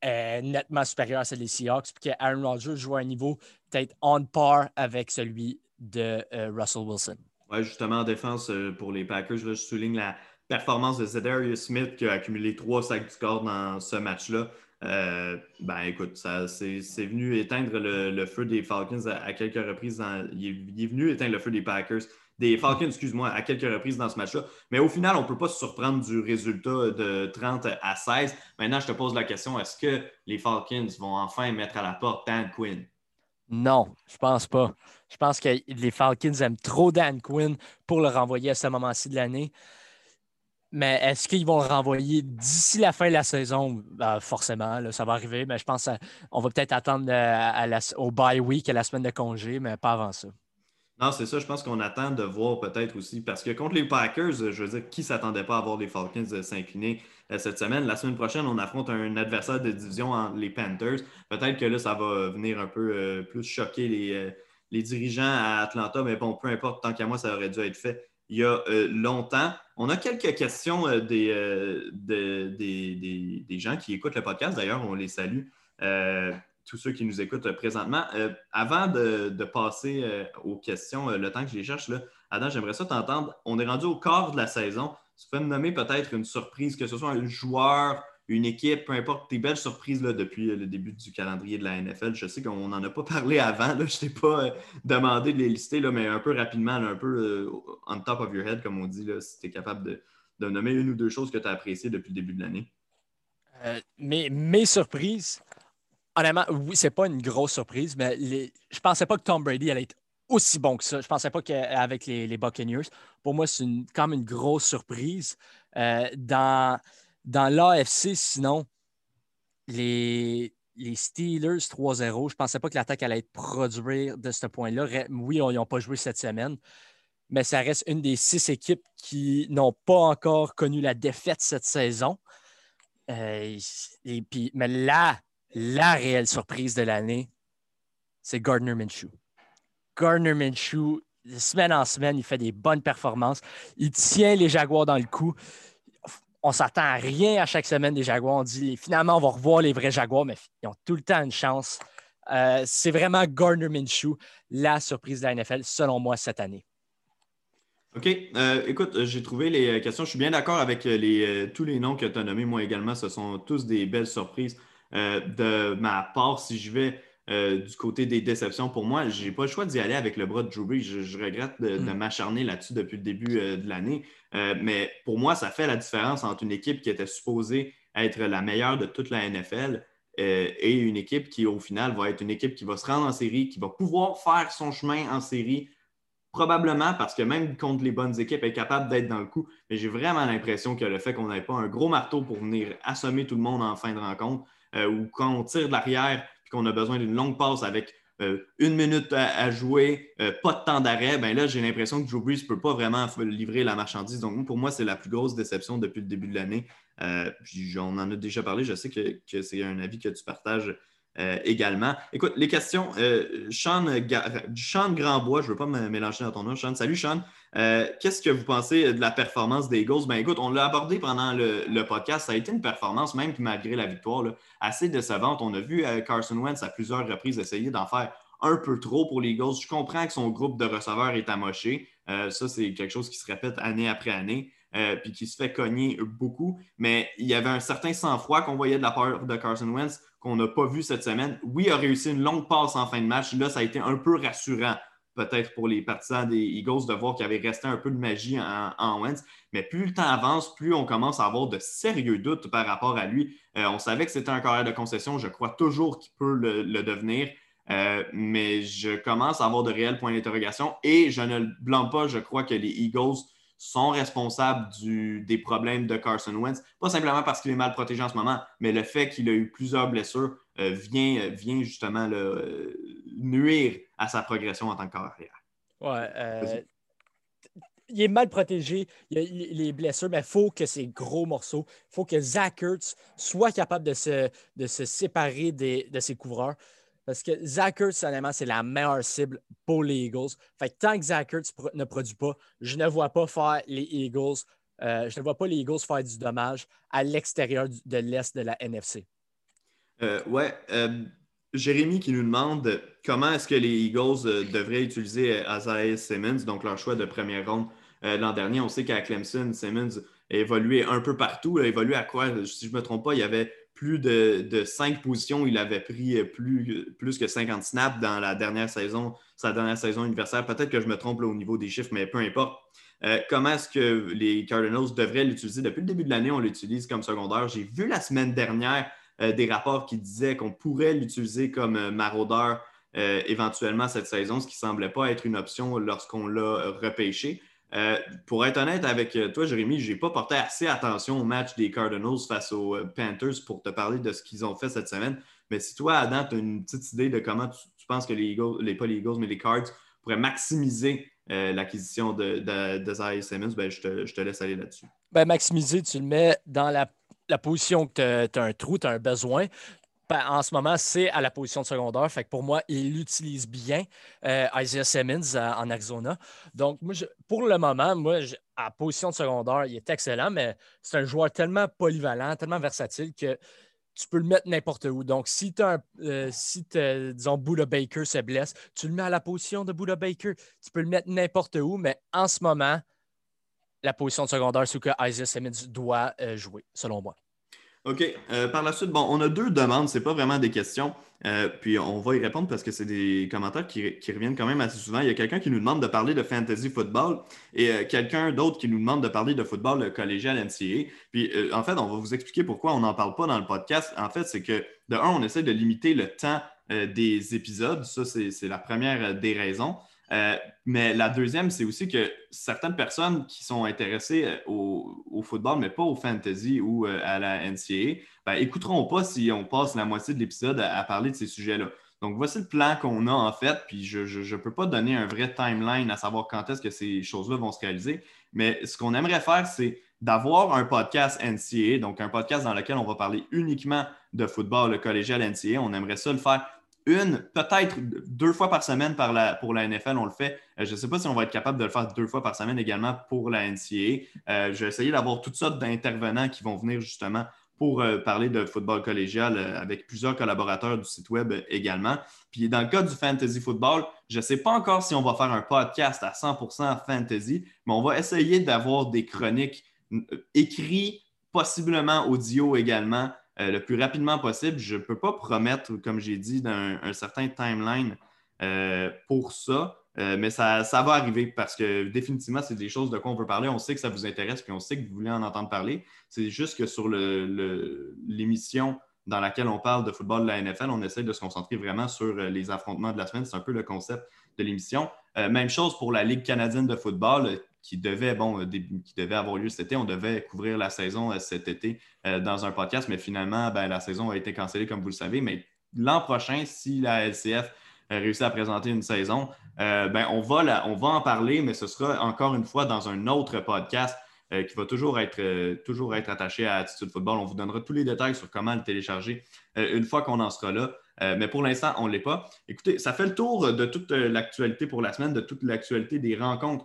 est nettement supérieure à celle des Seahawks, puis que Aaron Rodgers joue à un niveau peut-être on par avec celui de euh, Russell Wilson. Oui, justement, en défense euh, pour les Packers, je souligne la performance de Zedarius Smith qui a accumulé trois sacs du corps dans ce match-là. Euh, ben écoute, ça, c'est, venu éteindre le, feu des Falcons à, quelques reprises. il, est, venu éteindre le feu des Packers, des Falcons, excuse-moi, à quelques reprises dans ce match-là. Mais au final, on ne peut pas se surprendre du résultat de 30 à 16. Maintenant, je te pose la question est-ce que les Falcons vont enfin mettre à la porte Dan Quinn? Non, je pense pas. Je pense que les Falcons aiment trop Dan Quinn pour le renvoyer à ce moment-ci de l'année. Mais est-ce qu'ils vont le renvoyer d'ici la fin de la saison? Ben, forcément, ça va arriver, mais je pense qu'on va peut-être attendre euh, au bye week, à la semaine de congé, mais pas avant ça. Non, c'est ça. Je pense qu'on attend de voir peut-être aussi. Parce que contre les Packers, je veux dire, qui ne s'attendait pas à voir les Falcons euh, s'incliner euh, cette semaine? La semaine prochaine, on affronte un adversaire de division, les Panthers. Peut-être que là, ça va venir un peu plus choquer les, dirigeants à Atlanta. Mais bon, peu importe, tant qu'à moi, ça aurait dû être fait il y a longtemps. On a quelques questions des, des, gens qui écoutent le podcast. D'ailleurs, on les salue tous ceux qui nous écoutent euh, présentement. Euh, avant de, passer euh, aux questions, le temps que je les cherche, là, Adam, j'aimerais ça t'entendre. On est rendu au quart de la saison. Tu peux me nommer peut-être une surprise, que ce soit un joueur, une équipe, peu importe, tes belles surprises là, depuis le début du calendrier de la NFL. Je sais qu'on n'en a pas (laughs) parlé avant. Je ne t'ai pas demandé de les lister, mais un peu rapidement, un peu on top of your head, comme on dit, si tu es capable de, de, nommer une ou deux choses que tu as appréciées depuis le début de l'année. mes surprises, honnêtement, oui, c'est pas une grosse surprise, mais les... je pensais pas que Tom Brady allait être aussi bon que ça. Je pensais pas qu'avec les, les, Buccaneers. Pour moi, c'est quand même une grosse surprise. Euh, dans dans l'AFC, sinon, les, Steelers 3-0, je pensais pas que l'attaque allait être produire de ce point-là. Oui, ils n'ont pas joué cette semaine, mais ça reste une des six équipes qui n'ont pas encore connu la défaite cette saison. Euh, et puis, mais là, la réelle surprise de l'année, c'est Gardner Minshew. Gardner Minshew, semaine en semaine, il fait des bonnes performances. Il tient les Jaguars dans le coup. On s'attend à rien à chaque semaine des Jaguars. On dit finalement, on va revoir les vrais Jaguars, mais ils ont tout le temps une chance. Euh, c'est vraiment Gardner Minshew, la surprise de la NFL, selon moi, cette année. OK. Euh, écoute, j'ai trouvé les questions. Je suis bien d'accord avec tous les noms que tu as nommés. Moi également, ce sont tous des belles surprises. Euh, de ma part, si je vais euh, du côté des déceptions, pour moi, je n'ai pas le choix d'y aller avec le bras de Drew Je, regrette de, mm. m'acharner là-dessus depuis le début euh, de l'année. mais pour moi, ça fait la différence entre une équipe qui était supposée être la meilleure de toute la NFL et une équipe qui, au final, va être une équipe qui va se rendre en série, qui va pouvoir faire son chemin en série, probablement parce que même contre les bonnes équipes, elle est capable d'être dans le coup. Mais j'ai vraiment l'impression que le fait qu'on n'ait pas un gros marteau pour venir assommer tout le monde en fin de rencontre, euh, ou quand on tire de l'arrière qu'on a besoin d'une longue passe avec euh, une minute à, jouer, euh, pas de temps d'arrêt, ben là, j'ai l'impression que Joe Brees ne peut pas vraiment livrer la marchandise. Donc, pour moi, c'est la plus grosse déception depuis le début de l'année. on en a déjà parlé, je sais que, c'est un avis que tu partages également. Écoute, les questions. Sean, Sean Grandbois, je ne veux pas me mélanger dans ton nom. Sean, salut Sean. Qu'est-ce que vous pensez de la performance des Eagles? Ben écoute, on l'a abordé pendant le, podcast. Ça a été une performance, même malgré la victoire, assez décevante. On a vu Carson Wentz à plusieurs reprises essayer d'en faire un peu trop pour les Eagles. Je comprends que son groupe de receveurs est amoché. ça, c'est quelque chose qui se répète année après année. Euh, puis qui se fait cogner beaucoup. Mais il y avait un certain sang-froid qu'on voyait de la part de Carson Wentz qu'on n'a pas vu cette semaine. Oui, il a réussi une longue passe en fin de match. Là, ça a été un peu rassurant, peut-être pour les partisans des Eagles, de voir qu'il avait resté un peu de magie en, Wentz. Mais plus le temps avance, plus on commence à avoir de sérieux doutes par rapport à lui. Euh, on savait que c'était un carrière de concession. Je crois toujours qu'il peut le, devenir. Euh, mais je commence à avoir de réels points d'interrogation et je ne le blâme pas. Je crois que les Eagles sont responsables des problèmes de Carson Wentz, pas simplement parce qu'il est mal protégé en ce moment, mais le fait qu'il a eu plusieurs blessures euh, vient, vient, justement euh, nuire à sa progression en tant que carrière. Ouais, il est mal protégé, il a les blessures, mais il faut que ces gros morceaux, il faut que Zach Ertz soit capable de se, de se séparer de ses couvreurs. Parce que Zach Ertz, honnêtement, c'est la meilleure cible pour les Eagles. Fait que tant que Zach Ertz ne produit pas, je ne vois pas faire les Eagles, euh, je ne vois pas les Eagles faire du dommage à l'extérieur de l'Est de la NFC. Euh, ouais. Euh, Jérémy qui nous demande comment est-ce que les Eagles devraient utiliser Isaiah Simmons, donc leur choix de première ronde l'an dernier. On sait qu'à Clemson, Simmons a évolué un peu partout. Il a évolué à quoi? Si je ne me trompe pas, il y avait plus de, cinq positions. Il avait pris euh, plus, plus que 50 snaps dans la dernière saison, sa dernière saison universitaire. Peut-être que je me trompe au niveau des chiffres, mais peu importe. Euh, comment est-ce que les Cardinals devraient l'utiliser? Depuis le début de l'année, on l'utilise comme secondaire. J'ai vu la semaine dernière euh, des rapports qui disaient qu'on pourrait l'utiliser comme maraudeur éventuellement cette saison, ce qui ne semblait pas être une option lorsqu'on l'a repêché. Euh, pour être honnête avec euh, toi, Jérémy, je n'ai pas porté assez attention au match des Cardinals face aux euh, Panthers pour te parler de ce qu'ils ont fait cette semaine. Mais si toi, Adam, tu as une petite idée de comment tu, penses que les Eagles, les, pas les Eagles, mais les Cards pourraient maximiser l'acquisition de, de, Simmons, ben, je, te, laisse aller là-dessus. Ben, maximiser, tu le mets dans la, la position que tu as, un trou, tu as un besoin. Ben, en ce moment, c'est à la position de secondaire. Fait que pour moi, il utilise bien euh, Isaiah Simmons euh, en Arizona. Donc, moi, pour le moment, moi, à position de secondaire, il est excellent, mais c'est un joueur tellement polyvalent, tellement versatile que tu peux le mettre n'importe où. Donc, si tu euh, si disons, Buda Baker se blesse, tu le mets à la position de Buda Baker. Tu peux le mettre n'importe où, mais en ce moment, la position de secondaire, c'est que Isaiah Simmons doit jouer, selon moi. OK. Euh, par la suite, bon, on a deux demandes, ce n'est pas vraiment des questions. Euh, puis on va y répondre parce que c'est des commentaires qui, reviennent quand même assez souvent. Il y a quelqu'un qui nous demande de parler de fantasy football et euh, quelqu'un d'autre qui nous demande de parler de football collégial NCA. Puis en fait, on va vous expliquer pourquoi on n'en parle pas dans le podcast. En fait, c'est que de un, on essaie de limiter le temps des épisodes. Ça, c'est la première des raisons. Euh, mais la deuxième, c'est aussi que certaines personnes qui sont intéressées euh, au, football, mais pas au fantasy ou euh, à la NCAA, ben, écouteront pas si on passe la moitié de l'épisode à, parler de ces sujets-là. Donc, voici le plan qu'on a en fait, puis je ne peux pas donner un vrai timeline à savoir quand est-ce que ces choses-là vont se réaliser, mais ce qu'on aimerait faire, c'est d'avoir un podcast NCAA, donc un podcast dans lequel on va parler uniquement de football le collégial NCAA. On aimerait ça le faire une, peut-être deux fois par semaine pour la NFL, on le fait. Euh, je ne sais pas si on va être capable de le faire deux fois par semaine également pour la NCA. Euh, je vais essayer d'avoir toutes sortes d'intervenants qui vont venir justement pour euh, parler de football collégial avec plusieurs collaborateurs du site web également. Puis dans le cas du fantasy football, je ne sais pas encore si on va faire un podcast à 100% fantasy, mais on va essayer d'avoir des chroniques écrites, possiblement audio également, euh, le plus rapidement possible. Je ne peux pas promettre, comme j'ai dit, un, certain timeline euh, pour ça, euh, mais ça, va arriver parce que définitivement, c'est des choses de quoi on veut parler. On sait que ça vous intéresse, puis on sait que vous voulez en entendre parler. C'est juste que sur l'émission dans laquelle on parle de football de la NFL, on essaie de se concentrer vraiment sur les affrontements de la semaine. C'est un peu le concept de l'émission. même chose pour la Ligue canadienne de football qui devait, bon, euh, qui devait avoir lieu cet été. On devait couvrir la saison euh, cet été euh, dans un podcast, mais finalement, ben, la saison a été cancellée, comme vous le savez. Mais l'an prochain, si la LCF réussit à présenter une saison, ben, on, va on va en parler, mais ce sera encore une fois dans un autre podcast qui va toujours être, toujours être attaché à Attitude Football. On vous donnera tous les détails sur comment le télécharger une fois qu'on en sera là. mais pour l'instant, on ne l'est pas. Écoutez, ça fait le tour de toute l'actualité pour la semaine, de toute l'actualité des rencontres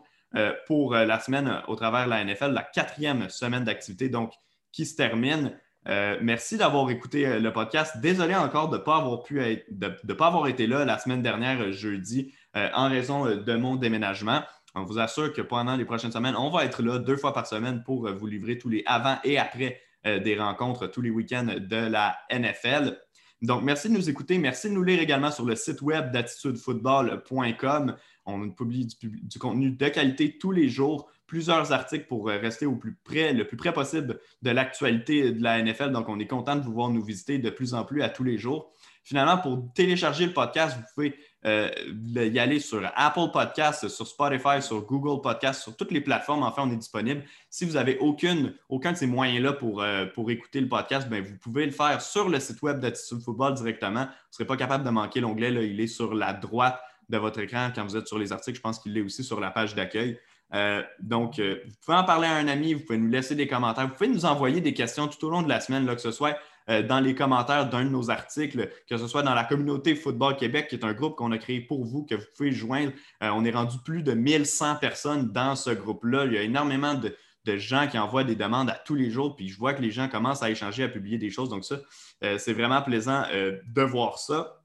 pour la semaine au travers de la NFL, la quatrième semaine d'activité, donc qui se termine. merci d'avoir écouté le podcast. Désolé encore de ne pas avoir pu de, pas avoir été là la semaine dernière, jeudi, en raison de mon déménagement. On vous assure que pendant les prochaines semaines, on va être là deux fois par semaine pour vous livrer tous les avant et après euh, des rencontres tous les week-ends de la NFL. Donc, merci de nous écouter. Merci de nous lire également sur le site web d'attitudefootball.com. On publie du, contenu de qualité tous les jours, plusieurs articles pour euh, rester le plus près possible de l'actualité de la NFL. Donc, on est content de vous voir nous visiter de plus en plus à tous les jours. Finalement, pour télécharger le podcast, vous pouvez euh, y aller sur Apple Podcasts, sur Spotify, sur Google Podcasts, sur toutes les plateformes. Enfin, on est disponible. Si vous n'avez aucun de ces moyens-là pour, euh, pour écouter le podcast, ben, vous pouvez le faire sur le site web d'Attitude Football directement. Vous ne serez pas capable de manquer l'onglet. Il est sur la droite de votre écran quand vous êtes sur les articles. Je pense qu'il est aussi sur la page d'accueil. Euh, donc, vous pouvez en parler à un ami, vous pouvez nous laisser des commentaires, vous pouvez nous envoyer des questions tout au long de la semaine, que ce soit euh, dans les commentaires d'un de nos articles, que ce soit dans la communauté Football Québec, qui est un groupe qu'on a créé pour vous, que vous pouvez joindre. Euh, on est rendu plus de 1100 personnes dans ce groupe-là. Il y a énormément de, gens qui envoient des demandes à tous les jours, puis je vois que les gens commencent à échanger, à publier des choses. Donc, ça, euh, c'est vraiment plaisant de voir ça.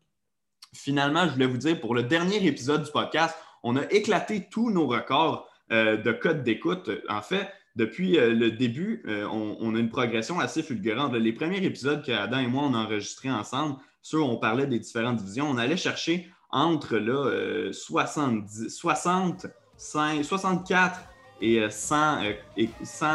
Finalement, je voulais vous dire, pour le dernier épisode du podcast, on a éclaté tous nos records de code d'écoute. En fait, depuis euh, le début, euh, on, a une progression assez fulgurante. Les premiers épisodes qu'Adam et moi, on a enregistrés ensemble, ceux on parlait des différentes divisions, on allait chercher entre là, 70, 60, 64 et 100, et 100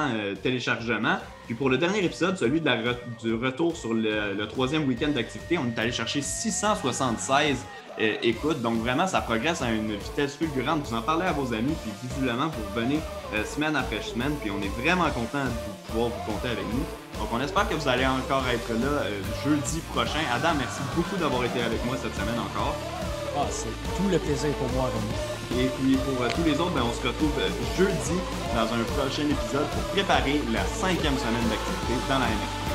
téléchargements. Puis pour le dernier épisode, celui de la du retour sur le, troisième week-end d'activité, on est allé chercher 676 euh, écoute. Donc vraiment, ça progresse à une vitesse fulgurante. Vous en parlez à vos amis, puis visiblement, vous revenez euh, semaine après semaine, puis on est vraiment content de pouvoir vous compter avec nous. Donc on espère que vous allez encore être là euh, jeudi prochain. Adam, merci beaucoup d'avoir été avec moi cette semaine encore. Ah, c'est tout le plaisir pour moi, René. Et puis pour tous les autres, ben, on se retrouve jeudi dans un prochain épisode pour préparer la cinquième semaine d'activité dans la NFL.